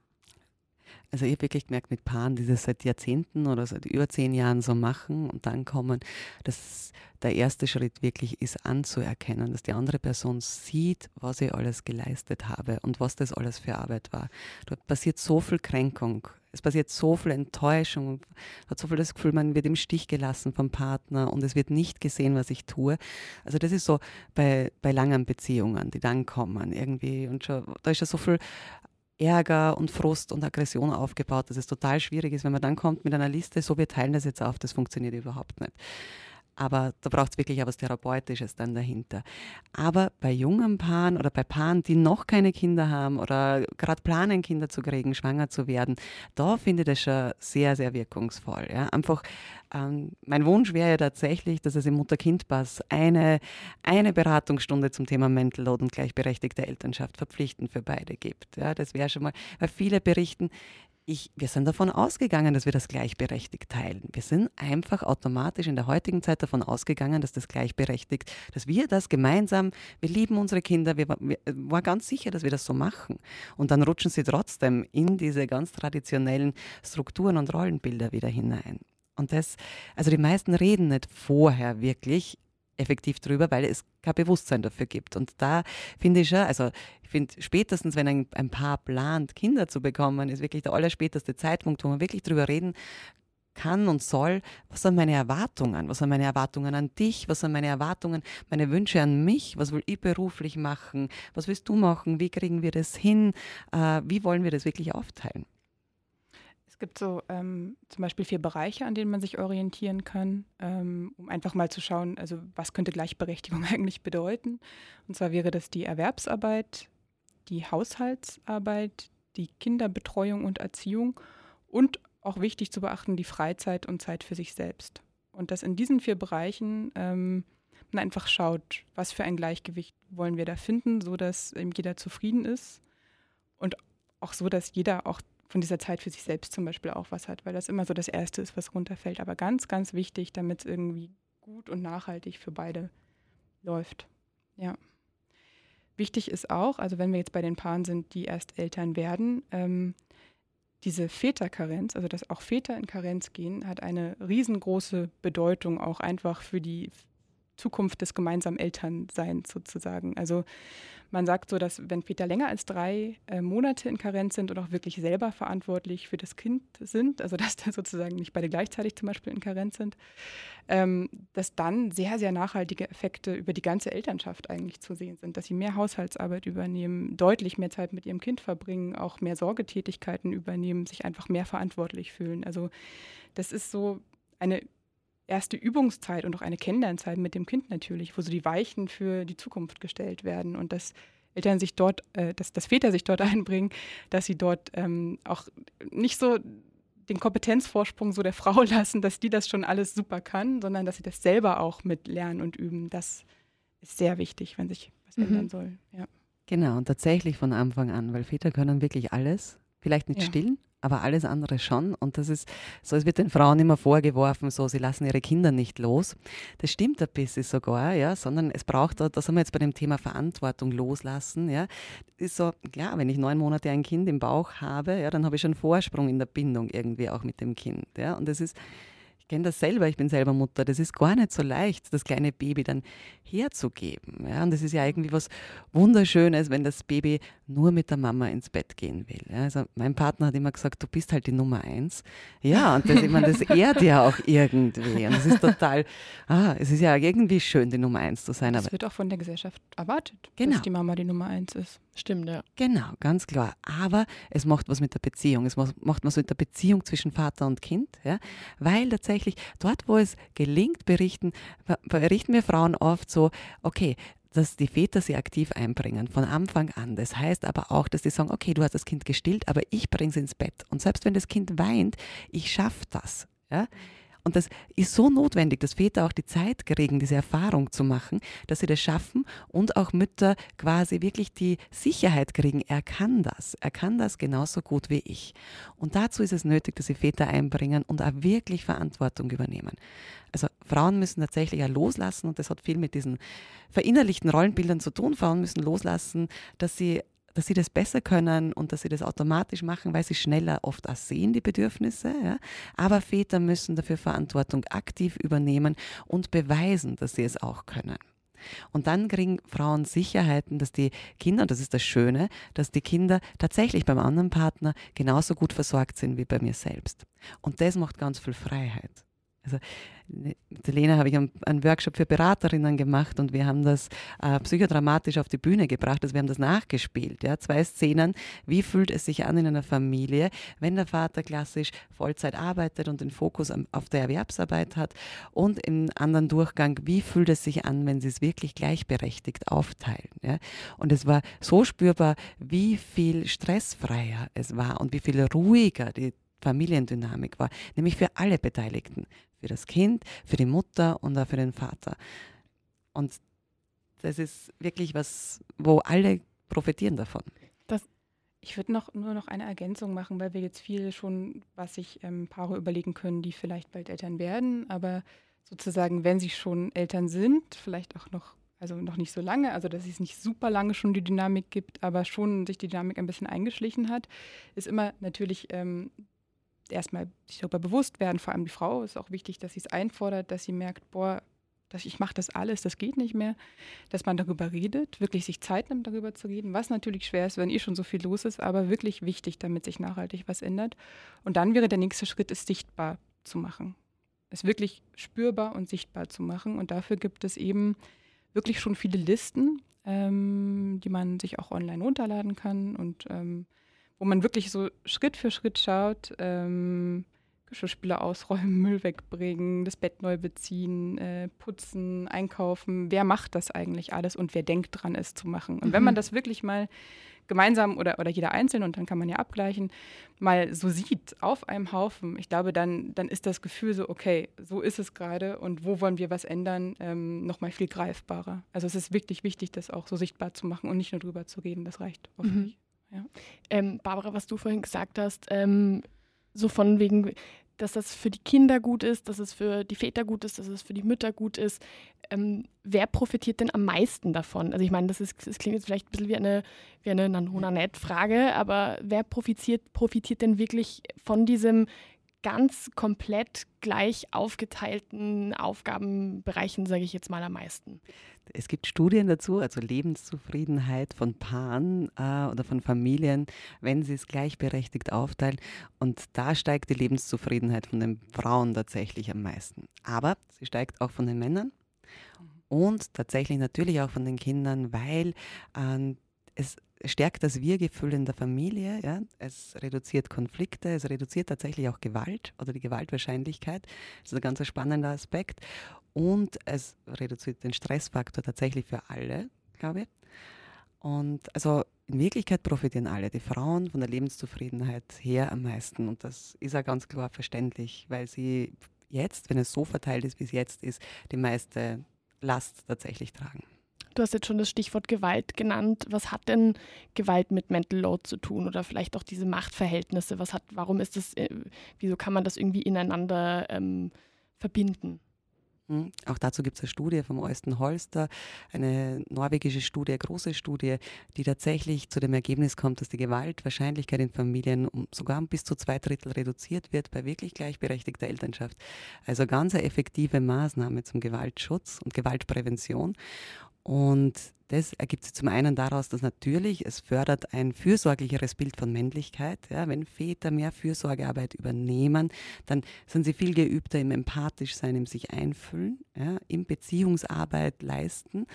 Also ich habe wirklich gemerkt mit Paaren, die das seit Jahrzehnten oder seit über zehn Jahren so machen und dann kommen, dass der erste Schritt wirklich ist anzuerkennen, dass die andere Person sieht, was ich alles geleistet habe und was das alles für Arbeit war. Dort passiert so viel Kränkung, es passiert so viel Enttäuschung, man hat so viel das Gefühl, man wird im Stich gelassen vom Partner und es wird nicht gesehen, was ich tue. Also das ist so bei, bei langen Beziehungen, die dann kommen irgendwie und schon, da ist ja so viel Ärger und Frust und Aggression aufgebaut, dass es total schwierig ist, wenn man dann kommt mit einer Liste, so wir teilen das jetzt auf, das funktioniert überhaupt nicht. Aber da braucht es wirklich auch was Therapeutisches dann dahinter. Aber bei jungen Paaren oder bei Paaren, die noch keine Kinder haben oder gerade planen, Kinder zu kriegen, schwanger zu werden, da finde ich das schon sehr, sehr wirkungsvoll. Ja? Einfach, ähm, mein Wunsch wäre ja tatsächlich, dass es im Mutter-Kind-Pass eine, eine Beratungsstunde zum Thema Mental Load und gleichberechtigte Elternschaft verpflichtend für beide gibt. Ja? Das wäre schon mal, weil viele berichten, ich, wir sind davon ausgegangen, dass wir das gleichberechtigt teilen. Wir sind einfach automatisch in der heutigen Zeit davon ausgegangen, dass das gleichberechtigt, dass wir das gemeinsam, wir lieben unsere Kinder, wir, wir waren ganz sicher, dass wir das so machen. Und dann rutschen sie trotzdem in diese ganz traditionellen Strukturen und Rollenbilder wieder hinein. Und das, also die meisten reden nicht vorher wirklich effektiv drüber, weil es kein Bewusstsein dafür gibt. Und da finde ich schon, also ich finde spätestens, wenn ein, ein Paar plant, Kinder zu bekommen, ist wirklich der allerspäteste Zeitpunkt, wo man wirklich drüber reden kann und soll, was sind meine Erwartungen? Was sind meine Erwartungen an dich? Was sind meine Erwartungen, meine Wünsche an mich? Was will ich beruflich machen? Was willst du machen? Wie kriegen wir das hin? Äh, wie wollen wir das wirklich aufteilen? Gibt so ähm, zum Beispiel vier Bereiche, an denen man sich orientieren kann, ähm, um einfach mal zu schauen, also was könnte Gleichberechtigung (laughs) eigentlich bedeuten. Und zwar wäre das die Erwerbsarbeit, die Haushaltsarbeit, die Kinderbetreuung und Erziehung und auch wichtig zu beachten, die Freizeit und Zeit für sich selbst. Und dass in diesen vier Bereichen ähm, man einfach schaut, was für ein Gleichgewicht wollen wir da finden, so dass jeder zufrieden ist und auch so, dass jeder auch von dieser Zeit für sich selbst zum Beispiel auch was hat, weil das immer so das Erste ist, was runterfällt. Aber ganz, ganz wichtig, damit es irgendwie gut und nachhaltig für beide läuft. Ja. Wichtig ist auch, also wenn wir jetzt bei den Paaren sind, die erst Eltern werden, ähm, diese Väterkarenz, also dass auch Väter in Karenz gehen, hat eine riesengroße Bedeutung auch einfach für die Zukunft des gemeinsamen Elternseins sozusagen. Also man sagt so, dass wenn Väter länger als drei äh, Monate in Karenz sind und auch wirklich selber verantwortlich für das Kind sind, also dass da sozusagen nicht beide gleichzeitig zum Beispiel in Karenz sind, ähm, dass dann sehr, sehr nachhaltige Effekte über die ganze Elternschaft eigentlich zu sehen sind, dass sie mehr Haushaltsarbeit übernehmen, deutlich mehr Zeit mit ihrem Kind verbringen, auch mehr Sorgetätigkeiten übernehmen, sich einfach mehr verantwortlich fühlen. Also das ist so eine erste Übungszeit und auch eine Kennenlernzeit mit dem Kind natürlich, wo so die Weichen für die Zukunft gestellt werden und dass Eltern sich dort, äh, dass, dass Väter sich dort (laughs) einbringen, dass sie dort ähm, auch nicht so den Kompetenzvorsprung so der Frau (laughs) lassen, dass die das schon alles super kann, sondern dass sie das selber auch mit lernen und üben. Das ist sehr wichtig, wenn sich was mhm. ändern soll. Ja. Genau, und tatsächlich von Anfang an, weil Väter können wirklich alles. Vielleicht nicht ja. stillen, aber alles andere schon. Und das ist so, es wird den Frauen immer vorgeworfen, so, sie lassen ihre Kinder nicht los. Das stimmt ein bisschen sogar, ja, sondern es braucht, da sind wir jetzt bei dem Thema Verantwortung loslassen, ja. Ist so, klar, wenn ich neun Monate ein Kind im Bauch habe, ja, dann habe ich schon Vorsprung in der Bindung irgendwie auch mit dem Kind, ja. Und das ist, kenne das selber, ich bin selber Mutter. Das ist gar nicht so leicht, das kleine Baby dann herzugeben. Ja? Und das ist ja irgendwie was Wunderschönes, wenn das Baby nur mit der Mama ins Bett gehen will. Also mein Partner hat immer gesagt, du bist halt die Nummer eins. Ja, und das, ich meine, das ehrt ja auch irgendwie. Und das ist total, ah, es ist ja irgendwie schön, die Nummer eins zu sein. Das wird auch von der Gesellschaft erwartet, genau. dass die Mama die Nummer eins ist. Stimmt, ja. Genau, ganz klar. Aber es macht was mit der Beziehung. Es macht was mit der Beziehung zwischen Vater und Kind. Ja? Weil tatsächlich dort, wo es gelingt, berichten, berichten wir Frauen oft so, okay, dass die Väter sie aktiv einbringen, von Anfang an. Das heißt aber auch, dass die sagen, okay, du hast das Kind gestillt, aber ich bringe es ins Bett. Und selbst wenn das Kind weint, ich schaffe das. Ja? Und das ist so notwendig, dass Väter auch die Zeit kriegen, diese Erfahrung zu machen, dass sie das schaffen und auch Mütter quasi wirklich die Sicherheit kriegen, er kann das. Er kann das genauso gut wie ich. Und dazu ist es nötig, dass sie Väter einbringen und auch wirklich Verantwortung übernehmen. Also Frauen müssen tatsächlich auch loslassen und das hat viel mit diesen verinnerlichten Rollenbildern zu tun. Frauen müssen loslassen, dass sie dass sie das besser können und dass sie das automatisch machen, weil sie schneller oft auch sehen, die Bedürfnisse. Ja? Aber Väter müssen dafür Verantwortung aktiv übernehmen und beweisen, dass sie es auch können. Und dann kriegen Frauen Sicherheiten, dass die Kinder, und das ist das Schöne, dass die Kinder tatsächlich beim anderen Partner genauso gut versorgt sind wie bei mir selbst. Und das macht ganz viel Freiheit. Also mit Lena habe ich einen, Workshop für Beraterinnen gemacht und wir haben das äh, psychodramatisch auf die Bühne gebracht. Also wir haben das nachgespielt. Ja? Zwei Szenen. Wie fühlt es sich an in einer Familie, wenn der Vater klassisch Vollzeit arbeitet und den Fokus auf der Erwerbsarbeit hat? Und im anderen Durchgang, wie fühlt es sich an, wenn sie es wirklich gleichberechtigt aufteilen? Ja? Und es war so spürbar, wie viel stressfreier es war und wie viel ruhiger die Familiendynamik war, nämlich für alle Beteiligten, für das Kind, für die Mutter und auch für den Vater. Und das ist wirklich was, wo alle profitieren davon. Das, ich würde noch, nur noch eine Ergänzung machen, weil wir jetzt viel schon, was sich ähm, Paare überlegen können, die vielleicht bald Eltern werden, aber sozusagen, wenn sie schon Eltern sind, vielleicht auch noch, also noch nicht so lange, also dass es nicht super lange schon die Dynamik gibt, aber schon sich die Dynamik ein bisschen eingeschlichen hat, ist immer natürlich ähm, erstmal sich darüber bewusst werden, vor allem die Frau, ist auch wichtig, dass sie es einfordert, dass sie merkt, boah, dass ich mache das alles, das geht nicht mehr, dass man darüber redet, wirklich sich Zeit nimmt, darüber zu reden, was natürlich schwer ist, wenn eh schon so viel los ist, aber wirklich wichtig, damit sich nachhaltig was ändert. Und dann wäre der nächste Schritt, es sichtbar zu machen, es wirklich spürbar und sichtbar zu machen. Und dafür gibt es eben wirklich schon viele Listen, ähm, die man sich auch online runterladen kann und ähm, wo man wirklich so Schritt für Schritt schaut, ähm, Geschirrspüler ausräumen, Müll wegbringen, das Bett neu beziehen, äh, putzen, einkaufen. Wer macht das eigentlich alles und wer denkt dran, es zu machen? Und mhm. wenn man das wirklich mal gemeinsam oder, oder jeder einzeln, und dann kann man ja abgleichen, mal so sieht auf einem Haufen, ich glaube, dann, dann ist das Gefühl so, okay, so ist es gerade und wo wollen wir was ändern, ähm, nochmal viel greifbarer. Also es ist wirklich wichtig, das auch so sichtbar zu machen und nicht nur drüber zu reden, das reicht oft mhm. nicht. Ja. Ähm, Barbara, was du vorhin gesagt hast, ähm, so von wegen, dass das für die Kinder gut ist, dass es für die Väter gut ist, dass es für die Mütter gut ist. Ähm, wer profitiert denn am meisten davon? Also ich meine, das, ist, das klingt jetzt vielleicht ein bisschen wie eine, wie eine Nanona-Net-Frage, aber wer profitiert, profitiert denn wirklich von diesem ganz komplett gleich aufgeteilten Aufgabenbereichen, sage ich jetzt mal am meisten? Es gibt Studien dazu, also Lebenszufriedenheit von Paaren äh, oder von Familien, wenn sie es gleichberechtigt aufteilen. Und da steigt die Lebenszufriedenheit von den Frauen tatsächlich am meisten. Aber sie steigt auch von den Männern und tatsächlich natürlich auch von den Kindern, weil äh, es stärkt das Wir-Gefühl in der Familie, ja? es reduziert Konflikte, es reduziert tatsächlich auch Gewalt oder die Gewaltwahrscheinlichkeit. Das ist ein ganz spannender Aspekt. Und es reduziert den Stressfaktor tatsächlich für alle, glaube ich. Und also in Wirklichkeit profitieren alle, die Frauen von der Lebenszufriedenheit her am meisten. Und das ist auch ganz klar verständlich, weil sie jetzt, wenn es so verteilt ist, wie es jetzt ist, die meiste Last tatsächlich tragen. Du hast jetzt schon das Stichwort Gewalt genannt. Was hat denn Gewalt mit Mental Load zu tun oder vielleicht auch diese Machtverhältnisse? Was hat, warum ist das, äh, wieso kann man das irgendwie ineinander ähm, verbinden? Hm, auch dazu gibt es eine Studie vom Eusten Holster, eine norwegische Studie, eine große Studie, die tatsächlich zu dem Ergebnis kommt, dass die Gewaltwahrscheinlichkeit in Familien um sogar bis zu zwei Drittel reduziert wird bei wirklich gleichberechtigter Elternschaft. Also ganz eine effektive Maßnahme zum Gewaltschutz und Gewaltprävention. Und das ergibt sich zum einen daraus, dass natürlich es fördert ein fürsorglicheres Bild von Männlichkeit. Ja, wenn Väter mehr Fürsorgearbeit übernehmen, dann sind sie viel geübter im empathisch sein, im sich einfühlen, ja, im Beziehungsarbeit leisten.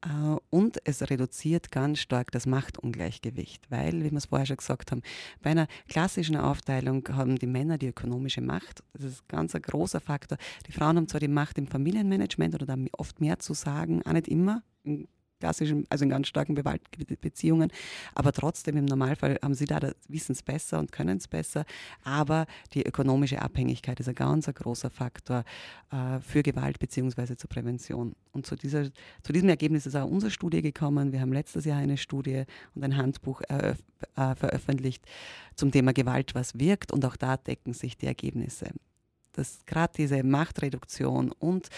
Äh, und es reduziert ganz stark das Machtungleichgewicht, weil, wie wir es vorher schon gesagt haben, bei einer klassischen Aufteilung haben die Männer die ökonomische Macht. Das ist ganz ein großer Faktor. Die Frauen haben zwar die Macht im Familienmanagement oder da oft mehr zu sagen, auch nicht immer klassischen, also in ganz starken Beziehungen. Aber trotzdem im Normalfall haben sie da, wissen es besser und können es besser. Aber die ökonomische Abhängigkeit ist ein ganz ein großer Faktor äh, für Gewalt bzw. zur Prävention. Und zu, dieser, zu diesem Ergebnis ist auch unsere Studie gekommen. Wir haben letztes Jahr eine Studie und ein Handbuch äh, veröffentlicht zum Thema Gewalt, was wirkt. Und auch da decken sich die Ergebnisse dass gerade diese Machtreduktion und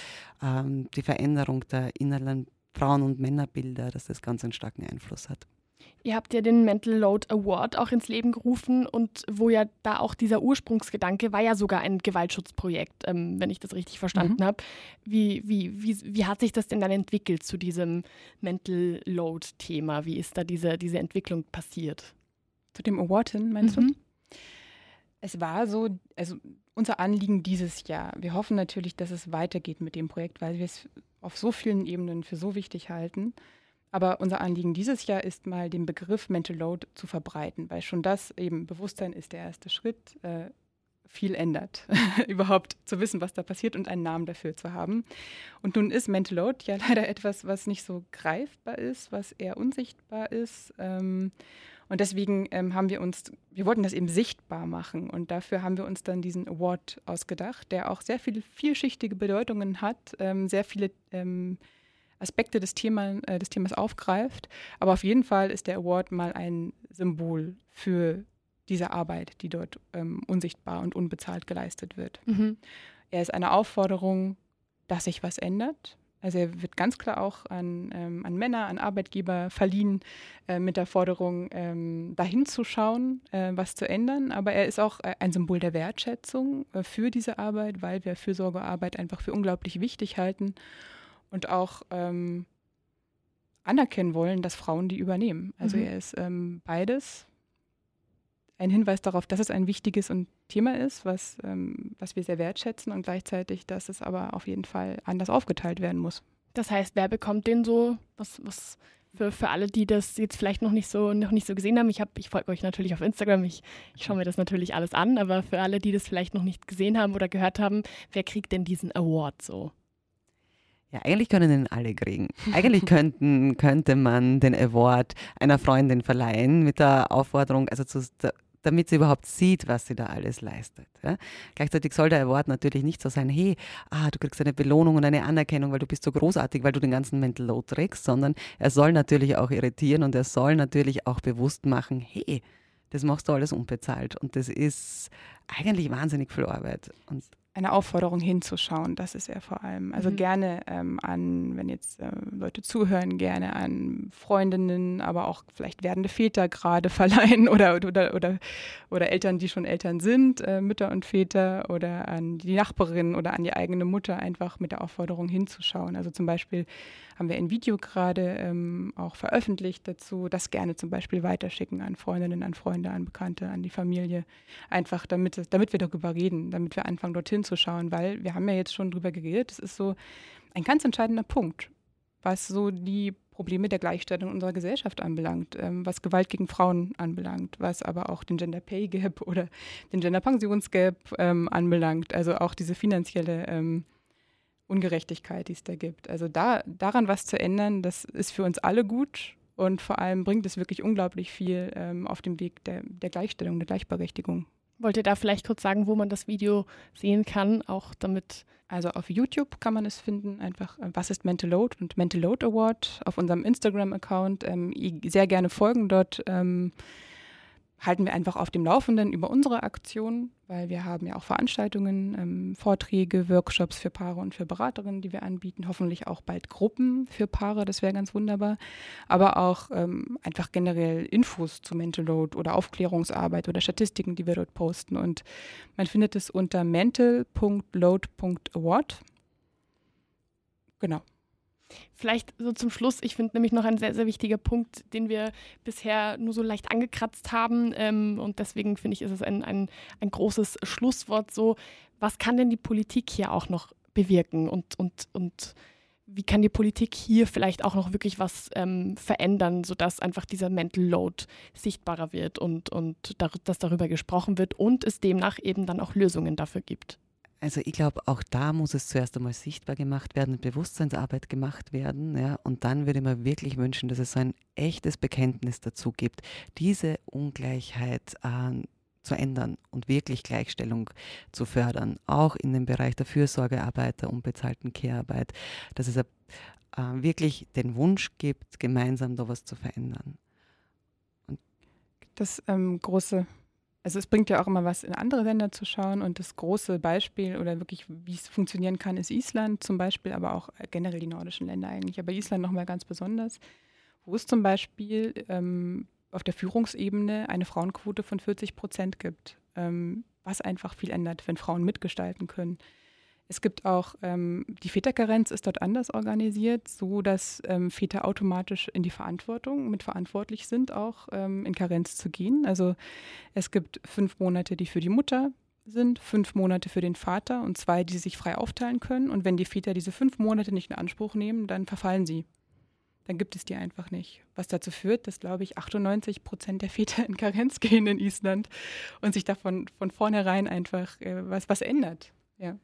ähm, die Veränderung der inneren Frauen- und Männerbilder, dass das ganz einen starken Einfluss hat. Ihr habt ja den Mental Load Award auch ins Leben gerufen und wo ja da auch dieser Ursprungsgedanke war ja sogar ein Gewaltschutzprojekt, ähm, wenn ich das richtig verstanden mhm. habe. Wie, wie, wie, wie hat sich das denn dann entwickelt zu diesem Mental Load-Thema? Wie ist da diese, diese Entwicklung passiert? Zu dem Award hin, meinst mhm. du? Es war so, also unser Anliegen dieses Jahr. Wir hoffen natürlich, dass es weitergeht mit dem Projekt, weil wir es auf so vielen Ebenen für so wichtig halten. Aber unser Anliegen dieses Jahr ist mal den Begriff Mental Load zu verbreiten, weil schon das eben Bewusstsein ist der erste Schritt, äh, viel ändert, (laughs) überhaupt zu wissen, was da passiert und einen Namen dafür zu haben. Und nun ist Mental Load ja (laughs) leider etwas, was nicht so greifbar ist, was eher unsichtbar ist. Ähm, und deswegen ähm, haben wir uns, wir wollten das eben sichtbar machen und dafür haben wir uns dann diesen Award ausgedacht, der auch sehr viele vielschichtige Bedeutungen hat, ähm, sehr viele ähm, Aspekte des, Thema, äh, des Themas aufgreift. Aber auf jeden Fall ist der Award mal ein Symbol für diese Arbeit, die dort ähm, unsichtbar und unbezahlt geleistet wird. Mhm. Er ist eine Aufforderung, dass sich was ändert, also er wird ganz klar auch an, ähm, an Männer, an Arbeitgeber verliehen äh, mit der Forderung, ähm, dahin zu schauen, äh, was zu ändern. Aber er ist auch äh, ein Symbol der Wertschätzung äh, für diese Arbeit, weil wir Fürsorgearbeit einfach für unglaublich wichtig halten und auch ähm, anerkennen wollen, dass Frauen die übernehmen. Also mhm. er ist ähm, beides, ein Hinweis darauf, dass es ein wichtiges und Thema ist, was, ähm, was wir sehr wertschätzen und gleichzeitig, dass es aber auf jeden Fall anders aufgeteilt werden muss. Das heißt, wer bekommt den so? Was, was für, für alle, die das jetzt vielleicht noch nicht so, noch nicht so gesehen haben, ich, hab, ich folge euch natürlich auf Instagram, ich, ich schaue mir das natürlich alles an, aber für alle, die das vielleicht noch nicht gesehen haben oder gehört haben, wer kriegt denn diesen Award so? Ja, eigentlich können den alle kriegen. (laughs) Eigentlich könnten, könnte man den Award einer Freundin verleihen mit der Aufforderung, also zu, damit sie überhaupt sieht, was sie da alles leistet. Ja? Gleichzeitig soll der Award natürlich nicht so sein, hey, ah, du kriegst eine Belohnung und eine Anerkennung, weil du bist so großartig, weil du den ganzen Mental Load trägst, sondern er soll natürlich auch irritieren und er soll natürlich auch bewusst machen, hey, das machst du alles unbezahlt und das ist eigentlich wahnsinnig viel Arbeit. Und eine Aufforderung hinzuschauen, das ist er vor allem. Also mhm. gerne ähm, an, wenn jetzt äh, Leute zuhören, gerne an Freundinnen, aber auch vielleicht werdende Väter gerade (laughs) verleihen oder, oder, oder, oder Eltern, die schon Eltern sind, äh, Mütter und Väter oder an die Nachbarin oder an die eigene Mutter einfach mit der Aufforderung hinzuschauen. Also zum Beispiel haben wir ein Video gerade ähm, auch veröffentlicht dazu, das gerne zum Beispiel weiterschicken an Freundinnen, an Freunde, an Bekannte, an die Familie, einfach damit, damit wir darüber reden, damit wir anfangen dorthin zu schauen, weil wir haben ja jetzt schon drüber geredet, das ist so ein ganz entscheidender Punkt, was so die Probleme der Gleichstellung unserer Gesellschaft anbelangt, ähm, was Gewalt gegen Frauen anbelangt, was aber auch den Gender Pay Gap (laughs) oder den Gender Pensionsgap ähm, anbelangt, also auch diese finanzielle ähm, Ungerechtigkeit, die es da gibt. Also da, daran was zu ändern, das ist für uns alle gut und vor allem bringt es wirklich unglaublich viel ähm, auf dem Weg der, der Gleichstellung, der Gleichberechtigung. Wollt ihr da vielleicht kurz sagen, wo man das Video sehen kann, auch damit? Also auf YouTube kann man es finden, einfach äh, Was ist Mental Load und Mental Load Award auf unserem Instagram-Account. Ähm, sehr gerne folgen dort. Ähm, halten wir einfach auf dem Laufenden über unsere Aktionen, weil wir haben ja auch Veranstaltungen, ähm, Vorträge, Workshops für Paare und für Beraterinnen, die wir anbieten. Hoffentlich auch bald Gruppen für Paare, das wäre ganz wunderbar. Aber auch ähm, einfach generell Infos zu Mental Load oder Aufklärungsarbeit oder Statistiken, die wir dort posten. Und man findet es unter mental.load.award. Genau. Vielleicht so zum Schluss, ich finde nämlich noch ein sehr, sehr wichtiger Punkt, den wir bisher nur so leicht angekratzt haben. Ähm, und deswegen finde ich, ist es ein, ein, ein großes Schlusswort so. Was kann denn die Politik hier auch noch bewirken und, und, und wie kann die Politik hier vielleicht auch noch wirklich was ähm, verändern, sodass einfach dieser Mental Load sichtbarer wird und, und dar dass darüber gesprochen wird und es demnach eben dann auch Lösungen dafür gibt? Also ich glaube, auch da muss es zuerst einmal sichtbar gemacht werden, Bewusstseinsarbeit gemacht werden. Ja, und dann würde ich mir wirklich wünschen, dass es so ein echtes Bekenntnis dazu gibt, diese Ungleichheit äh, zu ändern und wirklich Gleichstellung zu fördern, auch in dem Bereich der Fürsorgearbeit, der unbezahlten Care-Arbeit, dass es äh, wirklich den Wunsch gibt, gemeinsam da was zu verändern. Und das ähm, große also es bringt ja auch immer was, in andere Länder zu schauen. Und das große Beispiel oder wirklich, wie es funktionieren kann, ist Island zum Beispiel, aber auch generell die nordischen Länder eigentlich. Aber Island nochmal ganz besonders, wo es zum Beispiel ähm, auf der Führungsebene eine Frauenquote von 40 Prozent gibt, ähm, was einfach viel ändert, wenn Frauen mitgestalten können. Es gibt auch, ähm, die Väterkarenz ist dort anders organisiert, so dass ähm, Väter automatisch in die Verantwortung mitverantwortlich sind, auch ähm, in Karenz zu gehen. Also es gibt fünf Monate, die für die Mutter sind, fünf Monate für den Vater und zwei, die sich frei aufteilen können. Und wenn die Väter diese fünf Monate nicht in Anspruch nehmen, dann verfallen sie. Dann gibt es die einfach nicht. Was dazu führt, dass, glaube ich, 98 Prozent der Väter in Karenz gehen in Island und sich davon von vornherein einfach äh, was, was ändert. Ja.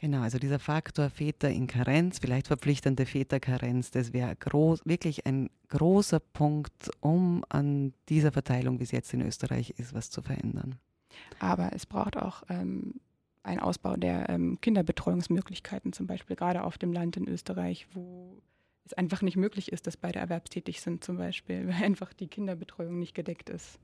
Genau, also dieser Faktor Väter in Karenz, vielleicht verpflichtende Väterkarenz, das wäre wirklich ein großer Punkt, um an dieser Verteilung, wie es jetzt in Österreich ist, was zu verändern. Aber es braucht auch ähm, einen Ausbau der ähm, Kinderbetreuungsmöglichkeiten, zum Beispiel gerade auf dem Land in Österreich, wo es einfach nicht möglich ist, dass beide erwerbstätig sind, zum Beispiel, (laughs) weil einfach die Kinderbetreuung nicht gedeckt ist.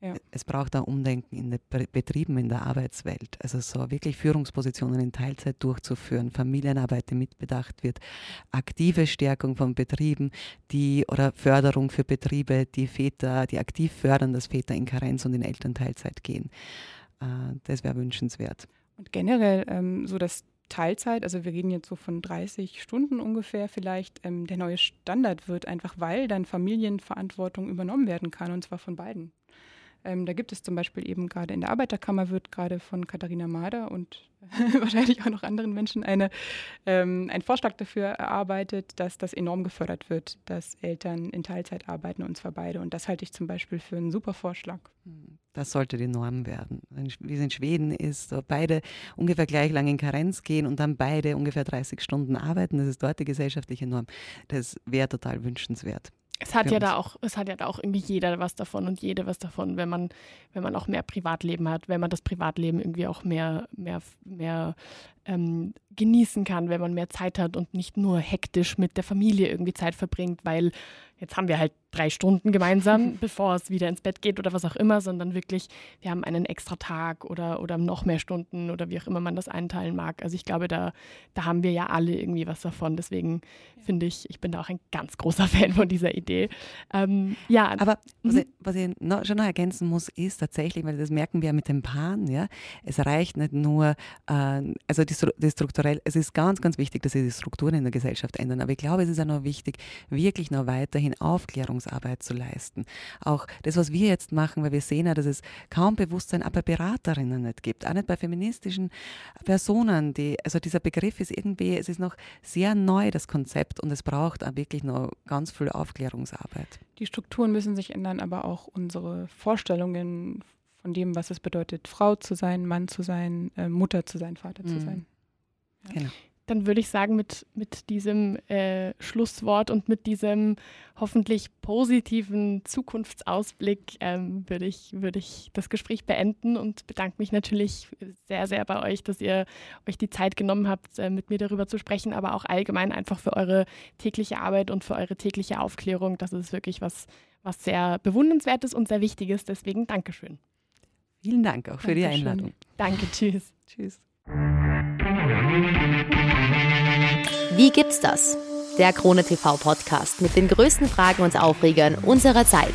Ja. Es braucht auch Umdenken in den Betrieben, in der Arbeitswelt. Also so wirklich Führungspositionen in Teilzeit durchzuführen, Familienarbeit, die mitbedacht wird, aktive Stärkung von Betrieben, die oder Förderung für Betriebe, die Väter, die aktiv fördern, dass Väter in Karenz und in Elternteilzeit gehen. Äh, das wäre wünschenswert. Und generell ähm, so das Teilzeit, also wir reden jetzt so von 30 Stunden ungefähr vielleicht, ähm, der neue Standard wird, einfach weil dann Familienverantwortung übernommen werden kann und zwar von beiden. Ähm, da gibt es zum Beispiel eben gerade in der Arbeiterkammer wird gerade von Katharina Mader und (laughs) wahrscheinlich auch noch anderen Menschen eine, ähm, ein Vorschlag dafür erarbeitet, dass das enorm gefördert wird, dass Eltern in Teilzeit arbeiten und zwar beide. Und das halte ich zum Beispiel für einen super Vorschlag. Das sollte die Norm werden. Wie es in Schweden ist, beide ungefähr gleich lang in Karenz gehen und dann beide ungefähr 30 Stunden arbeiten, das ist dort die gesellschaftliche Norm. Das wäre total wünschenswert. Es hat ja da auch, es hat ja da auch irgendwie jeder was davon und jede was davon, wenn man, wenn man auch mehr Privatleben hat, wenn man das Privatleben irgendwie auch mehr, mehr, mehr ähm, genießen kann, wenn man mehr Zeit hat und nicht nur hektisch mit der Familie irgendwie Zeit verbringt, weil jetzt haben wir halt drei Stunden gemeinsam, (laughs) bevor es wieder ins Bett geht oder was auch immer, sondern wirklich, wir haben einen extra Tag oder, oder noch mehr Stunden oder wie auch immer man das einteilen mag. Also ich glaube, da, da haben wir ja alle irgendwie was davon. Deswegen ja. finde ich, ich bin da auch ein ganz großer (laughs) Fan von dieser Idee. Ähm, ja. Aber was mhm. ich, was ich noch, schon noch ergänzen muss, ist tatsächlich, weil das merken wir ja mit den Paaren, ja, es reicht nicht nur, äh, also die die strukturell, es ist ganz, ganz wichtig, dass sich die Strukturen in der Gesellschaft ändern. Aber ich glaube, es ist auch noch wichtig, wirklich noch weiterhin Aufklärungsarbeit zu leisten. Auch das, was wir jetzt machen, weil wir sehen ja, dass es kaum Bewusstsein auch bei Beraterinnen nicht gibt, auch nicht bei feministischen Personen. Die, also dieser Begriff ist irgendwie, es ist noch sehr neu, das Konzept, und es braucht auch wirklich noch ganz viel Aufklärungsarbeit. Die Strukturen müssen sich ändern, aber auch unsere Vorstellungen von dem, was es bedeutet, Frau zu sein, Mann zu sein, äh, Mutter zu sein, Vater mhm. zu sein. Ja. Genau. Dann würde ich sagen, mit, mit diesem äh, Schlusswort und mit diesem hoffentlich positiven Zukunftsausblick ähm, würde ich, würd ich das Gespräch beenden und bedanke mich natürlich sehr, sehr bei euch, dass ihr euch die Zeit genommen habt, äh, mit mir darüber zu sprechen, aber auch allgemein einfach für eure tägliche Arbeit und für eure tägliche Aufklärung. Das ist wirklich was, was sehr bewundernswertes und sehr wichtiges. Deswegen Dankeschön. Vielen Dank auch für Dankeschön. die Einladung. Danke, tschüss. (laughs) Tschüss. Wie gibt's das? Der Krone TV Podcast mit den größten Fragen und Aufregern unserer Zeit.